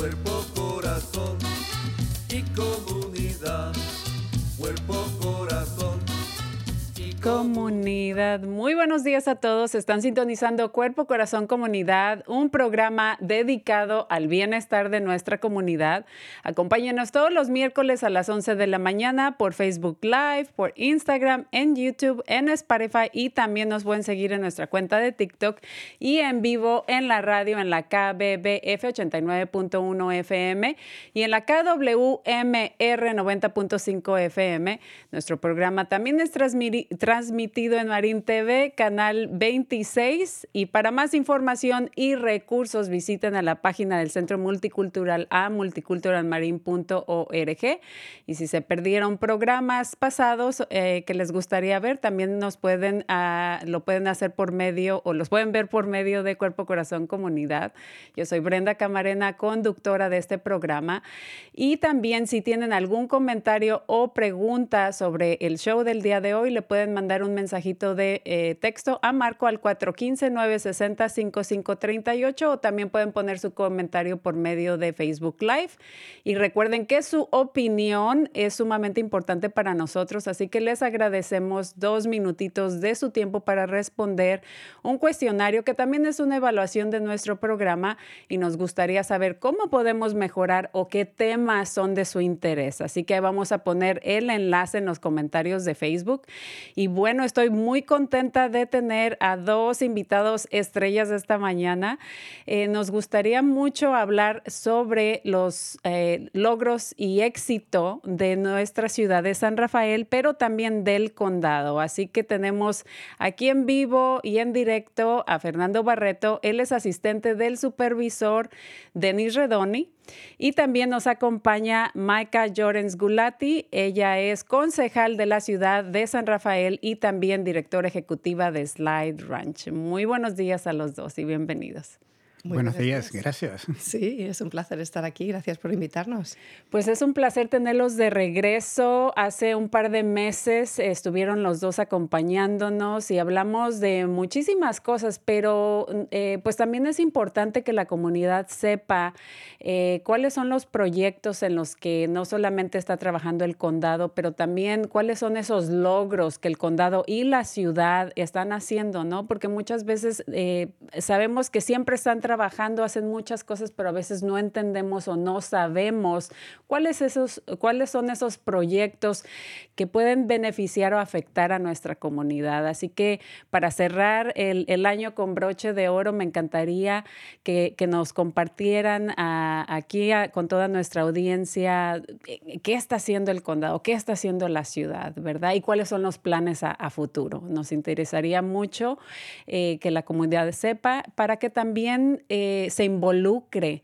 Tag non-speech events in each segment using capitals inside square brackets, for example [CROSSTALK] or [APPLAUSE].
Cuerpo, Muy buenos días a todos. Están sintonizando Cuerpo, Corazón, Comunidad, un programa dedicado al bienestar de nuestra comunidad. Acompáñenos todos los miércoles a las 11 de la mañana por Facebook Live, por Instagram, en YouTube, en Spotify y también nos pueden seguir en nuestra cuenta de TikTok y en vivo en la radio en la KBBF 89.1 FM y en la KWMR 90.5 FM. Nuestro programa también es transmiti- transmitido en TV, canal 26. Y para más información y recursos, visiten a la página del Centro Multicultural a multiculturalmarin.org. Y si se perdieron programas pasados eh, que les gustaría ver, también nos pueden, ah, lo pueden hacer por medio o los pueden ver por medio de Cuerpo Corazón Comunidad. Yo soy Brenda Camarena, conductora de este programa. Y también si tienen algún comentario o pregunta sobre el show del día de hoy, le pueden mandar un mensajito de eh, texto a Marco al 415-960-5538 o también pueden poner su comentario por medio de Facebook Live. Y recuerden que su opinión es sumamente importante para nosotros, así que les agradecemos dos minutitos de su tiempo para responder un cuestionario que también es una evaluación de nuestro programa y nos gustaría saber cómo podemos mejorar o qué temas son de su interés. Así que vamos a poner el enlace en los comentarios de Facebook. Y bueno, estoy muy contenta de tener a dos invitados estrellas esta mañana. Eh, nos gustaría mucho hablar sobre los eh, logros y éxito de nuestra ciudad de San Rafael, pero también del condado. Así que tenemos aquí en vivo y en directo a Fernando Barreto. Él es asistente del supervisor Denis Redoni. Y también nos acompaña Maika Llorens Gulati. Ella es concejal de la ciudad de San Rafael y también directora ejecutiva de Slide Ranch. Muy buenos días a los dos y bienvenidos. Muy Buenos buenos días, gracias. [LAUGHS] Sí, es un placer estar aquí. Gracias por invitarnos. Pues es un placer tenerlos de regreso. Hace un par de meses estuvieron los dos acompañándonos y hablamos de muchísimas cosas, pero eh, pues también es importante que la comunidad sepa eh, cuáles son los proyectos en los que no solamente está trabajando el condado, pero también cuáles son esos logros que el condado y la ciudad están haciendo, ¿no? Porque muchas veces eh, sabemos que siempre están trabajando, hacen muchas cosas, pero a veces no entendemos o no sabemos cuáles, esos, cuáles son esos proyectos que pueden beneficiar o afectar a nuestra comunidad. Así que para cerrar el, el año con broche de oro, me encantaría que, que nos compartieran aquí con toda nuestra audiencia eh, qué está haciendo el condado, qué está haciendo la ciudad, ¿verdad? Y cuáles son los planes a, a futuro. Nos interesaría mucho eh, que la comunidad sepa para que también eh, se involucre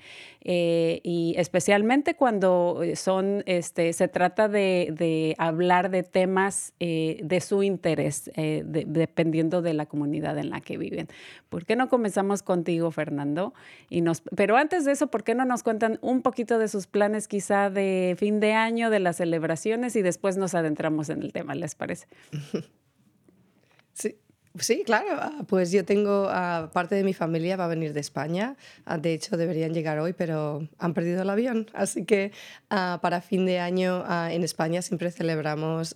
eh, y especialmente cuando son, este, se trata de, de hablar de temas de su interés, dependiendo de la comunidad en la que viven. ¿Por qué no comenzamos contigo, Fernando? Y nos, pero antes de eso, ¿por qué no nos cuentan un poquito de sus planes quizá de fin de año, de las celebraciones y después nos adentramos en el tema, ¿les parece? [LAUGHS] Sí, Sí, claro. Ah, pues yo tengo uh, parte de mi familia va a venir de España. Uh, de hecho, deberían llegar hoy, pero han perdido el avión. [LAUGHS] Así que uh, para fin de año en España siempre celebramos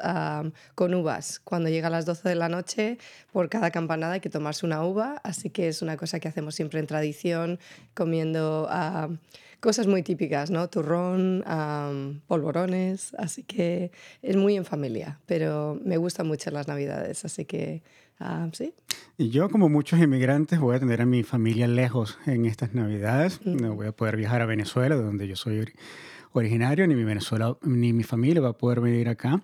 con uvas. Cuando llega a las 12 de la noche, por cada campanada hay que tomarse una uva. Así que es una cosa que hacemos siempre en tradición, comiendo cosas muy típicas, ¿no? Turrón, polvorones. Así que es muy en familia, pero me gustan mucho las navidades. Así que Ah, sí. Y yo, como muchos inmigrantes, voy a tener a mi familia lejos en estas Navidades. No voy a poder viajar a Venezuela, de donde yo soy originario, ni mi, Venezuela, ni mi familia va a poder venir acá.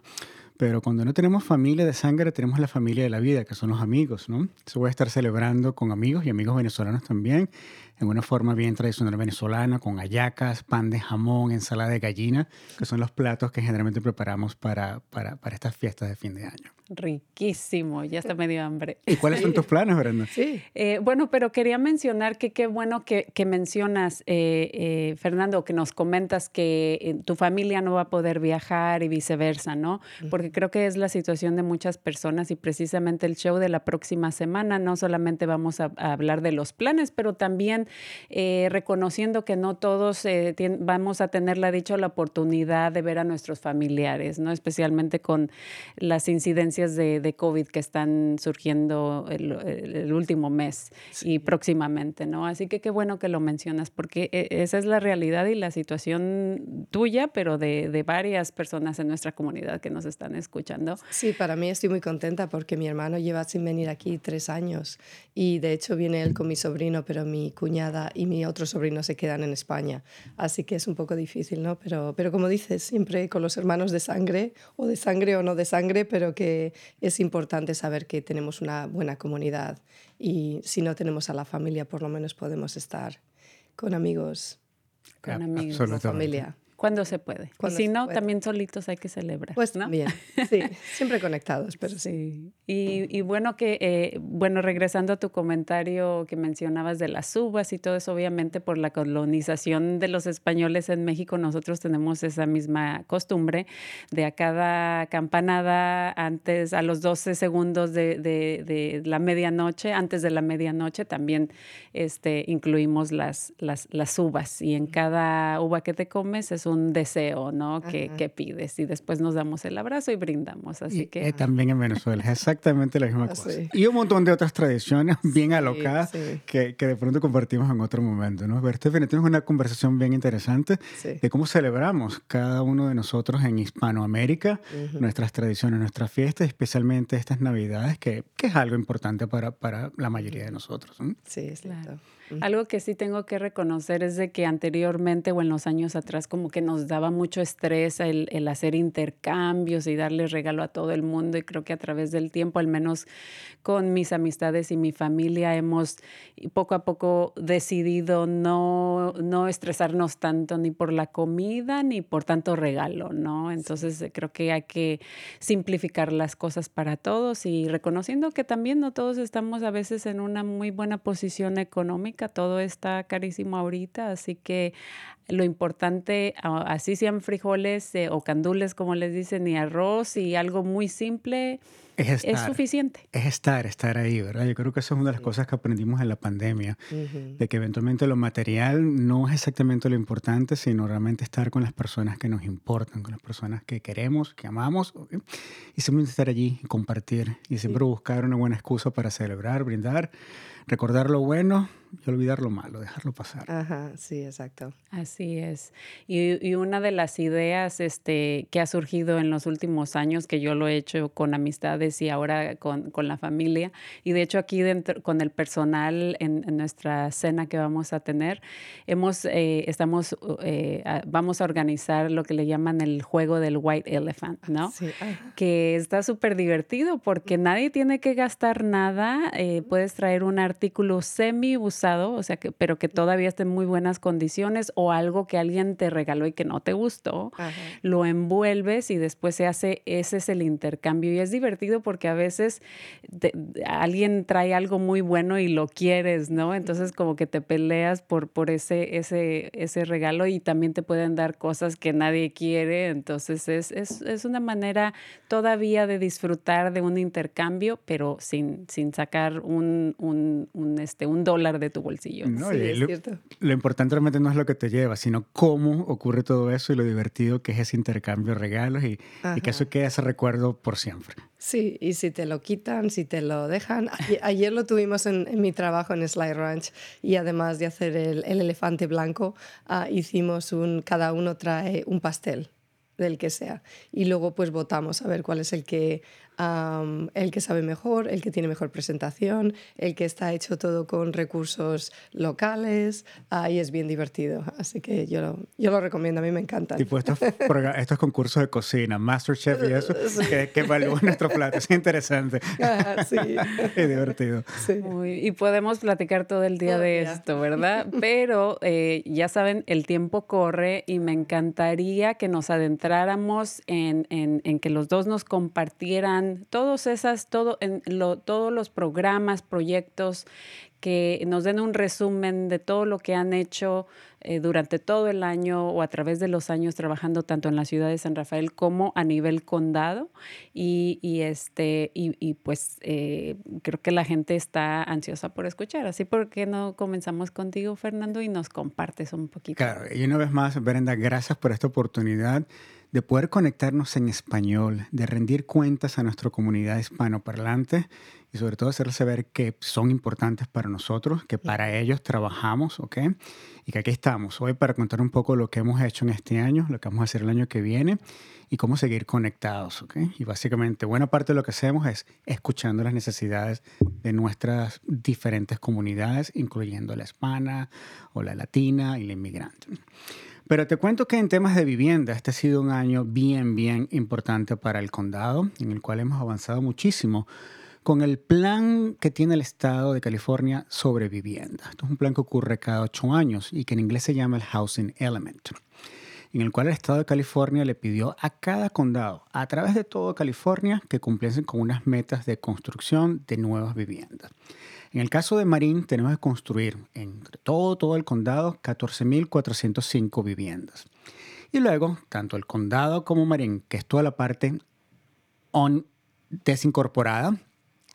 Pero cuando no tenemos familia de sangre, tenemos la familia de la vida, que son los amigos, ¿no? Eso voy a estar celebrando con amigos y amigos venezolanos también, en una forma bien tradicional venezolana, con ayacas, pan de jamón, ensalada de gallina, que son los platos que generalmente preparamos para, para, para estas fiestas de fin de año. Riquísimo, ya está medio hambre. ¿Y cuáles son tus [LAUGHS] planes, Brenda? Sí. Eh, bueno, pero quería mencionar que qué bueno que, que mencionas, eh, eh, Fernando, que nos comentas que tu familia no va a poder viajar y viceversa, ¿no? Porque creo que es la situación de muchas personas y precisamente el show de la próxima semana no solamente vamos a, a hablar de los planes, pero también reconociendo que no todos vamos a tener la dicha o la oportunidad de ver a nuestros familiares, ¿no? Especialmente con las incidencias de, COVID que están surgiendo el, último mes y próximamente, ¿no? Así que qué bueno que lo mencionas, porque e, esa es la realidad y la situación tuya, pero de, de varias personas en nuestra comunidad que nos están escuchando. Sí, para mí estoy muy contenta porque mi hermano lleva sin venir aquí tres años y de hecho viene él con mi sobrino, pero mi cuñada y mi otro sobrino se quedan en España. Así que es un poco difícil, ¿no? Pero, pero como dices, siempre con los hermanos de sangre, o de sangre o no de sangre, pero que es importante saber que tenemos una buena comunidad y si no tenemos a la familia, por lo menos podemos estar con amigos, con amigos, con familia. Cuando se puede. Y si no, también solitos hay que celebrar. Pues ¿no? bien, [LAUGHS] sí, siempre conectados, pero sí. Y, y bueno, que, eh, bueno, regresando a tu comentario que mencionabas de las uvas y todo eso, obviamente por la colonización de los españoles en México, nosotros tenemos esa misma costumbre de a cada campanada, antes, a los 12 segundos de, de, de la medianoche, antes de la medianoche, también este, incluimos las, las, las uvas. Y en cada uva que te comes es un deseo, ¿no? Que, que, pides y después nos damos el abrazo y brindamos. Así que... Eh, también en Venezuela es exactamente la misma ah, cosa. Y un montón de otras tradiciones [LAUGHS] bien alocadas Que, que, de pronto compartimos en otro momento, ¿no? Pero Stephanie, tenemos una conversación bien interesante de cómo celebramos cada uno de nosotros en Hispanoamérica, nuestras tradiciones, nuestras fiestas, especialmente estas Navidades, que, que, es algo importante para, para la mayoría de nosotros. Sí, es claro. Algo que sí tengo que reconocer es de que anteriormente o en los años atrás como que nos daba mucho estrés el, el, hacer intercambios y darle regalo a todo el mundo y creo que a través del tiempo, al menos con mis amistades y mi familia, hemos poco a poco decidido no, no estresarnos tanto ni por la comida ni por tanto regalo, ¿no? Entonces creo que hay que simplificar las cosas para todos y reconociendo que también no todos estamos a veces en una muy buena posición económica todo está carísimo ahorita, así que lo importante, así sean frijoles eh, o candules, como les dicen, y arroz y algo muy simple, es, suficiente. Es estar, estar ahí, ¿verdad? Yo creo que eso es una de las cosas que aprendimos en la pandemia, de que eventualmente lo material no es exactamente lo importante, sino realmente estar con las personas que nos importan, con las personas que queremos, que amamos, y simplemente estar allí, compartir, y siempre buscar una buena excusa para celebrar, brindar, recordar lo bueno y olvidar lo malo, dejarlo pasar. Ajá, sí, exacto. Así es. Y, y, una de las ideas este, que ha surgido en los últimos años, que yo lo he hecho con amistades y ahora con, con la familia, y de hecho aquí dentro, con el personal en, en nuestra cena que vamos a tener, hemos, eh, estamos, eh, vamos a organizar lo que le llaman el juego del White Elephant, ¿no? Sí. Que está súper divertido porque nadie tiene que gastar nada, eh, puedes traer un artículo semi usado, o sea, que, pero que todavía esté en muy buenas condiciones o algo que alguien te regaló y que no te gustó, lo envuelves y después se hace, ese es el intercambio. Y es divertido porque a veces alguien trae algo muy bueno y lo quieres, ¿no? Entonces como que te peleas por, por ese, ese, ese regalo y también te pueden dar cosas que nadie quiere, entonces es, es, es una manera todavía de disfrutar de un intercambio, pero sin, sin sacar un, un, un este, un dólar de tu bolsillo. No, sí, es lo, cierto. lo importante realmente no es lo que te lleva, sino cómo ocurre todo eso y lo divertido que es ese intercambio de regalos y, y que eso quede ese recuerdo por siempre. Sí, y si te lo quitan, si te lo dejan. Ayer lo tuvimos en, en mi trabajo en Sly Ranch y además de hacer el, el elefante blanco, uh, hicimos un, cada uno trae un pastel del que sea. Y luego pues votamos a ver cuál es el que um, el que sabe mejor, el que tiene mejor presentación, el que está hecho todo con recursos locales, ahí es bien divertido. Así que yo lo, yo lo recomiendo, a mí me encanta. Tipo estos, [LAUGHS] estos concursos de cocina, Masterchef y eso, que, que evalúan nuestro plato, es interesante. Ah, sí. [LAUGHS] es divertido. Sí. y podemos platicar todo el día oh, de yeah. esto, ¿verdad? [LAUGHS] Pero eh, ya saben, el tiempo corre y me encantaría que nos adentráramos en, en, en que los dos nos compartieran todos esas, todo, en lo, todos los programas, proyectos que nos den un resumen de todo lo que han hecho eh, durante todo el año o a través de los años trabajando tanto en la ciudad de San Rafael como a nivel condado. Y, y este, y, y pues eh, creo que la gente está ansiosa por escuchar. Así, ¿por qué no comenzamos contigo, Fernando, y nos compartes un poquito? Claro, y una vez más, Brenda, gracias por esta oportunidad de poder conectarnos en español, de rendir cuentas a nuestra comunidad hispanoparlante y sobre todo hacerles saber que son importantes para nosotros, que para ellos trabajamos, ¿ok? Y que aquí estamos hoy para contar un poco lo que hemos hecho en este año, lo que vamos a hacer el año que viene y cómo seguir conectados, ¿ok? Y básicamente buena parte de lo que hacemos es escuchando las necesidades de nuestras diferentes comunidades, incluyendo la hispana o la latina y la inmigrante. Pero te cuento que en temas de vivienda, este ha sido un año bien, bien importante para el condado, en el cual hemos avanzado muchísimo con el plan que tiene el Estado de California sobre vivienda. Esto es un plan que ocurre cada ocho años y que en inglés se llama el Housing Element, en el cual el Estado de California le pidió a cada condado, a través de todo California, que cumpliesen con unas metas de construcción de nuevas viviendas. En el caso de Marín, tenemos que construir entre todo, todo el condado 14.405 viviendas. Y luego, tanto el condado como Marín, que es toda la parte on, desincorporada,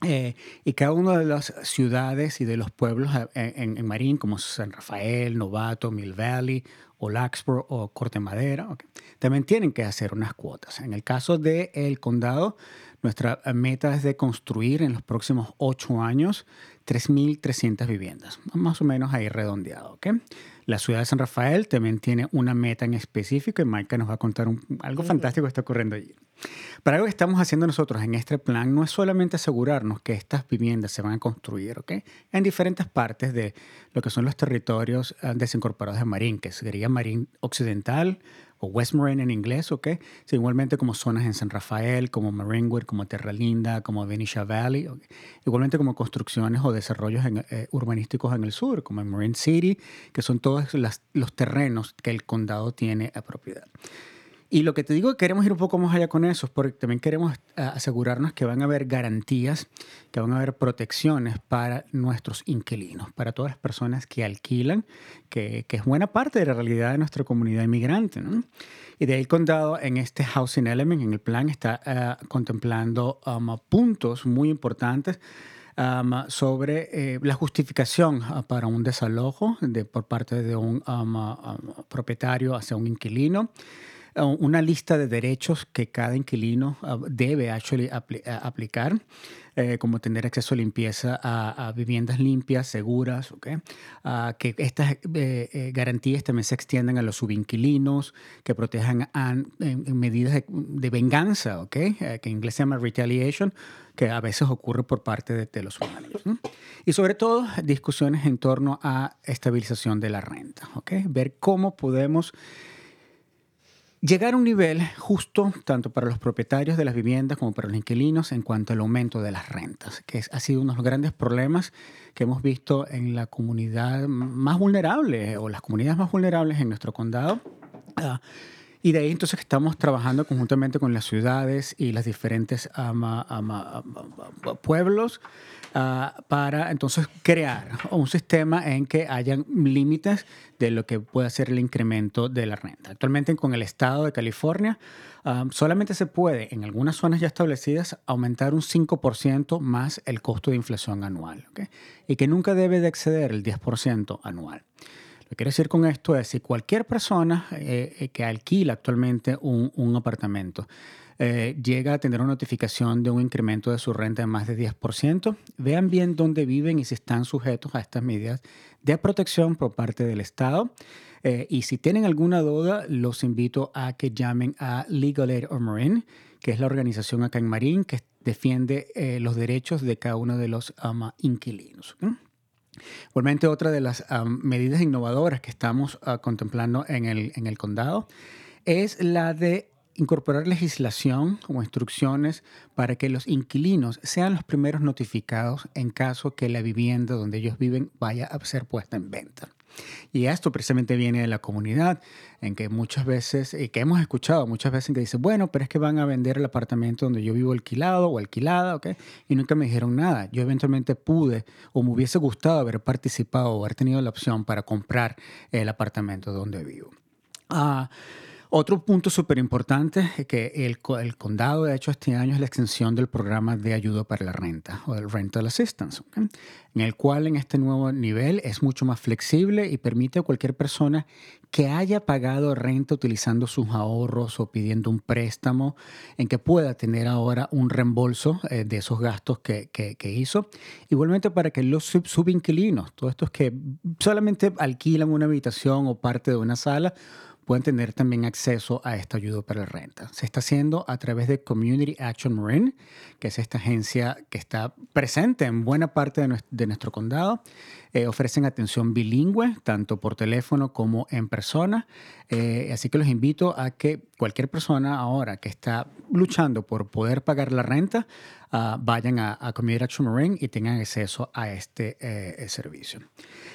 eh, y cada una de las ciudades y de los pueblos eh, en, en, Marín, como San Rafael, Novato, Mill Valley, o Laxborough o Corte Madera, okay, también tienen que hacer unas cuotas. En el caso del el condado, nuestra meta es de construir en los próximos ocho años 3.300 viviendas, más o menos ahí redondeado. ¿okay? La ciudad de San Rafael también tiene una meta en específico y Maika nos va a contar un, algo fantástico que está ocurriendo allí. Pero algo que estamos haciendo nosotros en este plan no es solamente asegurarnos que estas viviendas se van a construir ¿okay? en diferentes partes de lo que son los territorios uh, desincorporados de Marín, que sería Marín Occidental, o West Marine en inglés, ¿ok? Sí, igualmente como zonas en San Rafael, como Marinewood, como Terra Linda, como Benicia Valley, ¿okay? igualmente como construcciones o desarrollos en, eh, urbanísticos en el sur, como en Marine City, que son todos las, los terrenos que el condado tiene a propiedad. Y lo que te digo, queremos ir un poco más allá con eso, porque también queremos eh, asegurarnos que van a haber garantías, que van a haber protecciones para nuestros inquilinos, para todas las personas que alquilan, que, que es buena parte de la realidad de nuestra comunidad inmigrante. ¿no? Y de ahí el condado en este Housing Element, en el plan, está uh, contemplando um, puntos muy importantes Um, sobre eh, la justificación uh, para un desalojo de, por parte de un um, um, propietario hacia un inquilino, uh, una lista de derechos que cada inquilino uh, debe actually apli- uh, aplicar, eh, como tener acceso a limpieza a, a viviendas limpias, seguras, ¿ok? Ah, que estas eh, eh, garantías también se extiendan a los subinquilinos, que protejan a- en, medidas de, de venganza, ¿ok? Eh, que en inglés se llama retaliation, que a veces ocurre por parte de, de los humanos. ¿no? Y sobre todo, discusiones en torno a estabilización de la renta, ¿ok? Ver cómo podemos llegar a un nivel justo tanto para los propietarios de las viviendas como para los inquilinos en cuanto al aumento de las rentas, que ha sido uno de los grandes problemas que hemos visto en la comunidad más vulnerable o las comunidades más vulnerables en nuestro condado. Ah, y de ahí entonces estamos trabajando conjuntamente con las ciudades y las diferentes ama- ama- ama- pueblos ah, para entonces crear un sistema en que hayan límites de lo que puede ser el incremento de la renta. Actualmente con el estado de California ah, solamente se puede en algunas zonas ya establecidas aumentar un 5% más el costo de inflación anual ¿ok? y que nunca debe de exceder el 10% anual. Que quiero decir con esto es si cualquier persona eh, eh, que alquila actualmente un, un apartamento eh, llega a tener una notificación de un incremento de su renta de más de 10%, vean bien dónde viven y si están sujetos a estas medidas de protección por parte del Estado. Eh, y si tienen alguna duda, los invito a que llamen a Legal Aid or Marin, que es la organización acá en Marín que defiende eh, los derechos de cada uno de los ama, inquilinos. ¿ok? Igualmente, otra de las medidas innovadoras que estamos uh, contemplando en el, en el condado es la de incorporar legislación o instrucciones para que los inquilinos sean los primeros notificados en caso que la vivienda donde ellos viven vaya a ser puesta en venta. Y esto precisamente viene de la comunidad, en que muchas veces, y que hemos escuchado muchas veces que dicen, bueno, pero es que van a vender el apartamento donde yo vivo alquilado o alquilada, ¿ok? Y nunca me dijeron nada. Yo eventualmente pude o me hubiese gustado haber participado o haber tenido la opción para comprar el apartamento donde vivo. Ah, otro punto súper importante es que el, co- el condado ha hecho este año es la extensión del programa de ayuda para la renta o del Rental Assistance, en el cual en este nuevo nivel es mucho más flexible y permite a cualquier persona que haya pagado renta utilizando sus ahorros o pidiendo un préstamo, en que pueda tener ahora un reembolso eh, de esos gastos que, hizo. Igualmente para que los sub- subinquilinos, todos estos que solamente alquilan una habitación o parte de una sala, pueden tener también acceso a esta ayuda para la renta. Se está haciendo a través de Community Action Marin, que es esta agencia que está presente en buena parte de nuestro, condado. Eh, ofrecen atención bilingüe, tanto por teléfono como en persona. Eh, así que los invito a que cualquier persona ahora que está luchando por poder pagar la renta, ah, vayan a, a Community Action Marin y tengan acceso a este eh, servicio.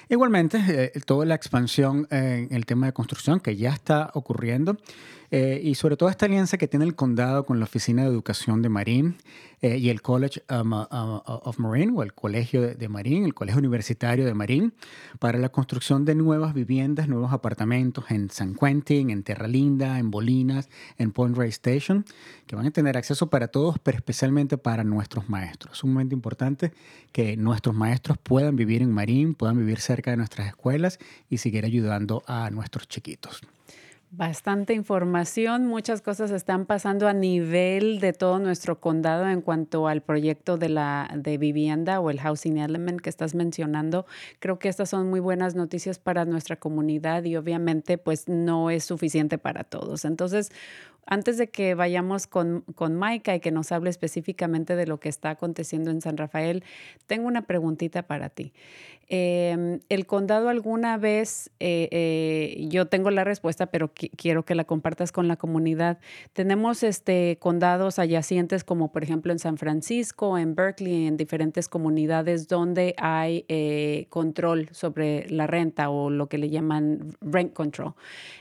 Igualmente, eh, toda la expansión en el tema de construcción que ya está ocurriendo eh, y sobre todo esta alianza que tiene el condado con la Oficina de Educación de Marín eh, y el College um, uh, uh, of Marine o el Colegio de, Marín, el Colegio Universitario de Marín, para la construcción de nuevas viviendas, nuevos apartamentos en San Quentin, en Terra Linda, en Bolinas, en Point Reyes Station, que van a tener acceso para todos, pero especialmente para nuestros maestros. Es un momento importante que nuestros maestros puedan vivir en Marín, puedan vivir cerca de nuestras escuelas y seguir ayudando a nuestros chiquitos. Bastante información, muchas cosas están pasando a nivel de todo nuestro condado en cuanto al proyecto de la de vivienda o el housing element que estás mencionando. Creo que estas son muy buenas noticias para nuestra comunidad y obviamente pues no es suficiente para todos. Entonces, antes de que vayamos con, con Maika y que nos hable específicamente de lo que está aconteciendo en San Rafael, tengo una preguntita para ti. Eh, ¿El condado alguna vez, eh, eh, yo tengo la respuesta, pero qui- quiero que la compartas con la comunidad, tenemos este, condados adyacentes como por ejemplo en San Francisco, en Berkeley, en diferentes comunidades donde hay eh, control sobre la renta o lo que le llaman rent control.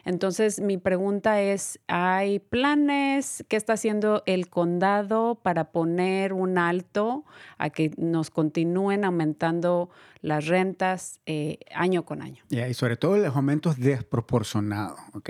Entonces, mi pregunta es, ¿hay planes que está haciendo el condado para poner un alto a que nos continúen aumentando las rentas eh, año con año? Yeah, y sobre todo los aumentos desproporcionados. ¿ok?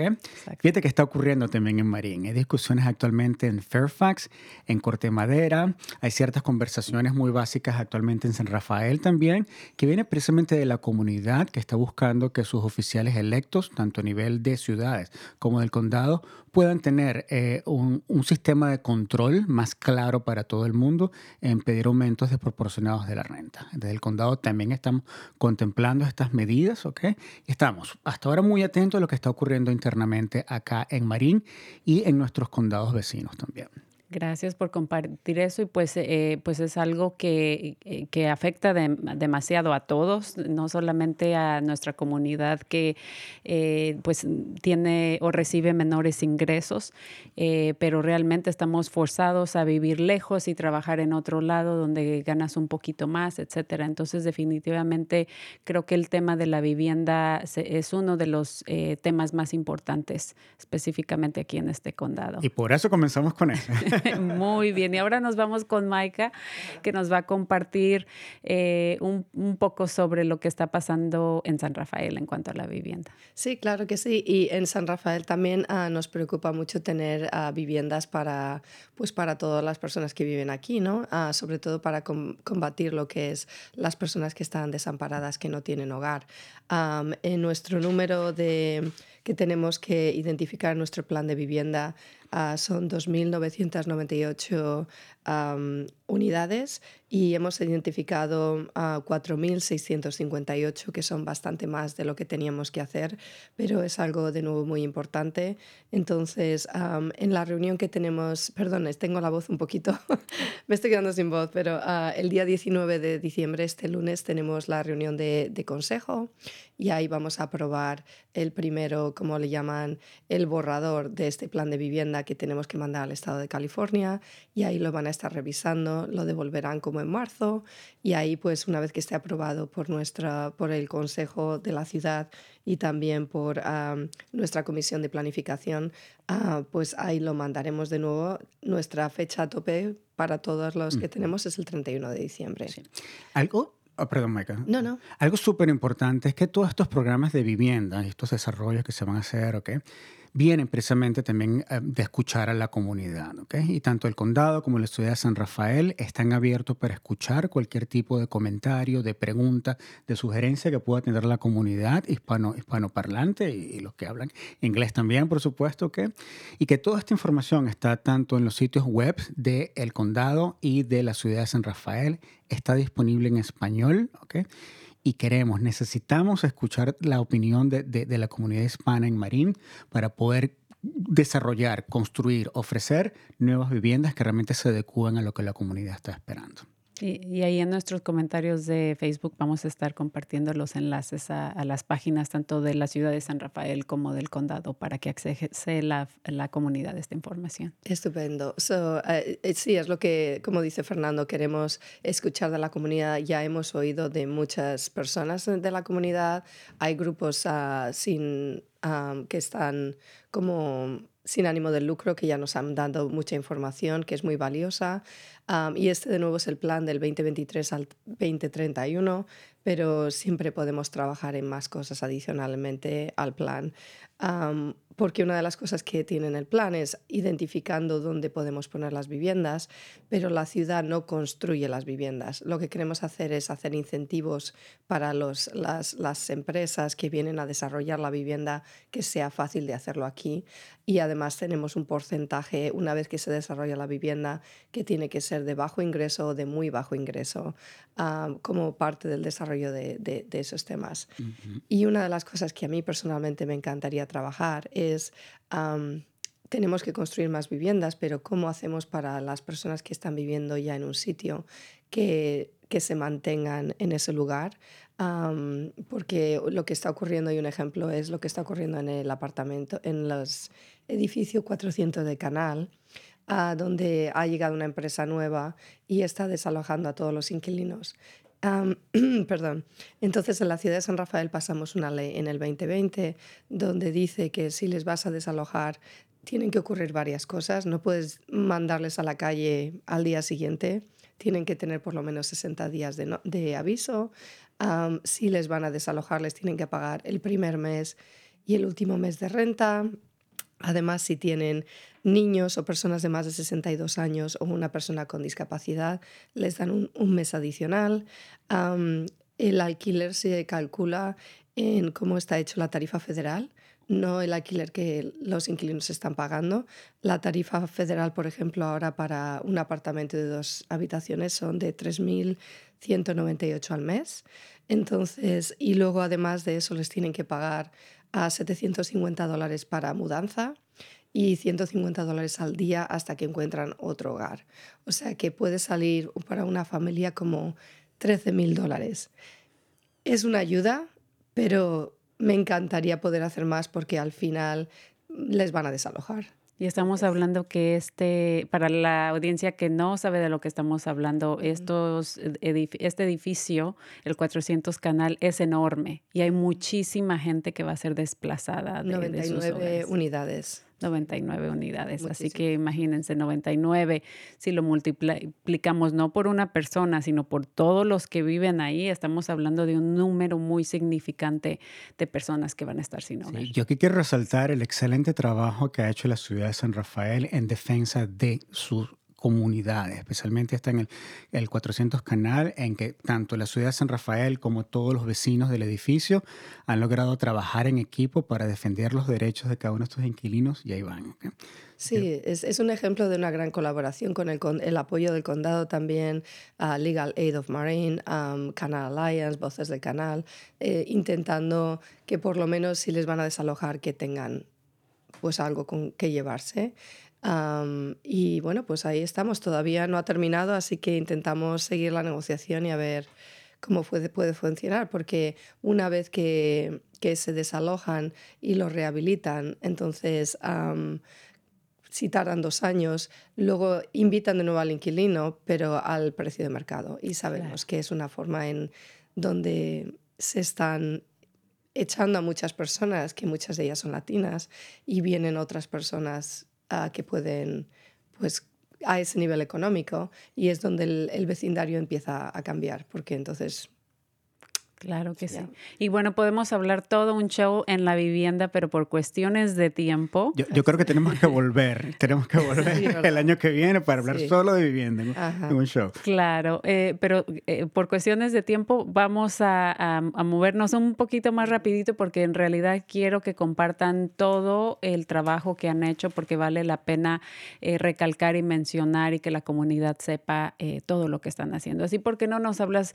Fíjate que está ocurriendo también en Marín. Hay discusiones actualmente en Fairfax, en Corte Madera. Hay ciertas conversaciones muy básicas actualmente en San Rafael también, que viene precisamente de la comunidad que está buscando que sus oficiales electos, tanto a nivel de ciudades como del condado, puedan tener eh, un, un, sistema de control más claro para todo el mundo en pedir aumentos desproporcionados de la renta. Desde el condado también estamos contemplando estas medidas, ¿ok? Estamos hasta ahora muy atentos a lo que está ocurriendo internamente acá en Marín y en nuestros condados vecinos también. Gracias por compartir eso y pues, eh, pues es algo que, eh, que afecta demasiado a todos, no solamente a nuestra comunidad que eh, pues tiene o recibe menores ingresos, pero realmente estamos forzados a vivir lejos y trabajar en otro lado donde ganas un poquito más, etcétera. Entonces definitivamente creo que el tema de la vivienda es uno de los temas más importantes específicamente aquí en este condado. Y por eso comenzamos con eso. [LAUGHS] [LAUGHS] Muy bien, y ahora nos vamos con Maika, que nos va a compartir eh, un, poco sobre lo que está pasando en San Rafael en cuanto a la vivienda. Sí, claro que sí. Y en San Rafael también uh, nos preocupa mucho tener uh, viviendas para, pues para todas las personas que viven aquí, ¿no? Uh, sobre todo para com combatir lo que es las personas que están desamparadas, que no tienen hogar. En nuestro número de que tenemos que identificar en nuestro plan de vivienda uh, son 2.998 um, unidades y hemos identificado uh, 4.658, que son bastante más de lo que teníamos que hacer, pero es algo de nuevo muy importante. Entonces, um, en la reunión que tenemos, perdón, tengo la voz un poquito, [LAUGHS] me estoy quedando sin voz, pero uh, el día 19 de diciembre, este lunes, tenemos la reunión de, de consejo y ahí vamos a aprobar el primero, como le llaman, el borrador de este plan de vivienda que tenemos que mandar al Estado de California y ahí lo van a estar revisando, lo devolverán como en marzo y ahí pues una vez que esté aprobado por, nuestra, por el Consejo de la Ciudad y también por um, nuestra Comisión de Planificación, uh, pues ahí lo mandaremos de nuevo. Nuestra fecha a tope para todos los que tenemos es el 31 de diciembre. Sí. ¿Algo Oh, perdón, Maika. No, no. Algo súper importante es que todos estos programas de vivienda, estos desarrollos que se van a hacer, ¿ok? Vienen precisamente también eh, de escuchar a la comunidad. ¿okay? Y tanto el condado como la ciudad de San Rafael están abiertos para escuchar cualquier tipo de comentario, de pregunta, de sugerencia que pueda tener la comunidad hispano, hispanoparlante y, los que hablan inglés también, por supuesto. Y que toda esta información está tanto en los sitios web del el condado y de la ciudad de San Rafael, está disponible en español. ¿okay? Y queremos, necesitamos escuchar la opinión de, de, la comunidad hispana en Marín para poder desarrollar, construir, ofrecer nuevas viviendas que realmente se adecúen a lo que la comunidad está esperando. Y, ahí en nuestros comentarios de Facebook vamos a estar compartiendo los enlaces a, a, las páginas tanto de la ciudad de San Rafael como del condado para que accese la, la comunidad a esta información. Estupendo. So, uh, sí, es lo que, como dice Fernando, queremos escuchar de la comunidad. Ya hemos oído de muchas personas de la comunidad. Hay grupos uh, sin, um, que están como sin ánimo de lucro que ya nos han dado mucha información que es muy valiosa. Y este de nuevo es el plan del 2023 al 2031, pero siempre podemos trabajar en más cosas adicionalmente al plan. Um, porque una de las cosas que tiene el plan es identificando dónde podemos poner las viviendas, pero la ciudad no construye las viviendas. Lo que queremos hacer es hacer incentivos para los, las, las empresas que vienen a desarrollar la vivienda que sea fácil de hacerlo aquí. Y además tenemos un porcentaje, una vez que se desarrolla la vivienda, que tiene que ser de bajo ingreso o de muy bajo ingreso um, como parte del desarrollo de, de, de esos temas. Uh -huh. Y una de las cosas que a mí personalmente me encantaría trabajar es... Um, tenemos que construir más viviendas, pero ¿cómo hacemos para las personas que están viviendo ya en un sitio que, que se mantengan en ese lugar? Porque lo que está ocurriendo, y un ejemplo es lo que está ocurriendo en el apartamento, en los edificios 400 de Canal, uh, donde ha llegado una empresa nueva y está desalojando a todos los inquilinos. [CLEARS THROAT] Perdón. Entonces, en la ciudad de San Rafael pasamos una ley en el 2020 donde dice que si les vas a desalojar, tienen que ocurrir varias cosas. No puedes mandarles a la calle al día siguiente. Tienen que tener por lo menos 60 días de, aviso. Si les van a desalojar, les tienen que pagar el primer mes y el último mes de renta. Además, si tienen niños o personas de más de 62 años o una persona con discapacidad, les dan un, mes adicional. El alquiler se calcula en cómo está hecho la tarifa federal, no el alquiler que los inquilinos están pagando. La tarifa federal, por ejemplo, ahora para un apartamento de dos habitaciones son de 3.198 al mes. Entonces, y luego además de eso les tienen que pagar a 750 dólares para mudanza y 150 dólares al día hasta que encuentran otro hogar. O sea que puede salir para una familia como 13 mil dólares. Es una ayuda, pero me encantaría poder hacer más porque al final les van a desalojar. Y estamos hablando que este, para la audiencia que no sabe de lo que estamos hablando, estos, este edificio, el 400 Canal, es enorme y hay muchísima gente que va a ser desplazada. De, 99 unidades. 99 unidades. Así que imagínense, 99, si lo multiplicamos no por una persona, sino por todos los que viven ahí, estamos hablando de un número muy significante de personas que van a estar sin hogar. yo aquí quiero resaltar el excelente trabajo que ha hecho la ciudad de San Rafael en defensa de su comunidades, especialmente está en el, el 400 Canal, en que tanto la ciudad de San Rafael como todos los vecinos del edificio han logrado trabajar en equipo para defender los derechos de cada uno de estos inquilinos y ahí van. Sí, es, es, un ejemplo de una gran colaboración con el, con el apoyo del condado también, uh, Legal Aid of Marine, um, Canal Alliance, Voces del Canal, eh, intentando que por lo menos si les van a desalojar que tengan pues algo con que llevarse y bueno, pues ahí estamos. Todavía no ha terminado, así que intentamos seguir la negociación y a ver cómo puede, puede funcionar, porque una vez que, que se desalojan y los rehabilitan, entonces si tardan dos años, luego invitan de nuevo al inquilino, pero al precio de mercado. Y sabemos que es una forma en donde se están echando a muchas personas, que muchas de ellas son latinas, y vienen otras personas que pueden, pues, a ese nivel económico y es donde el, el vecindario empieza a cambiar, porque entonces Claro que sí. Y bueno, podemos hablar todo un show en la vivienda, pero por cuestiones de tiempo. Yo, creo que tenemos que volver, [LAUGHS] tenemos que volver el año que viene para hablar solo de vivienda en, un show. Claro, eh, pero eh, por cuestiones de tiempo vamos a, a, movernos un poquito más rapidito porque en realidad quiero que compartan todo el trabajo que han hecho porque vale la pena eh, recalcar y mencionar y que la comunidad sepa todo lo que están haciendo. Así, ¿por qué no nos hablas,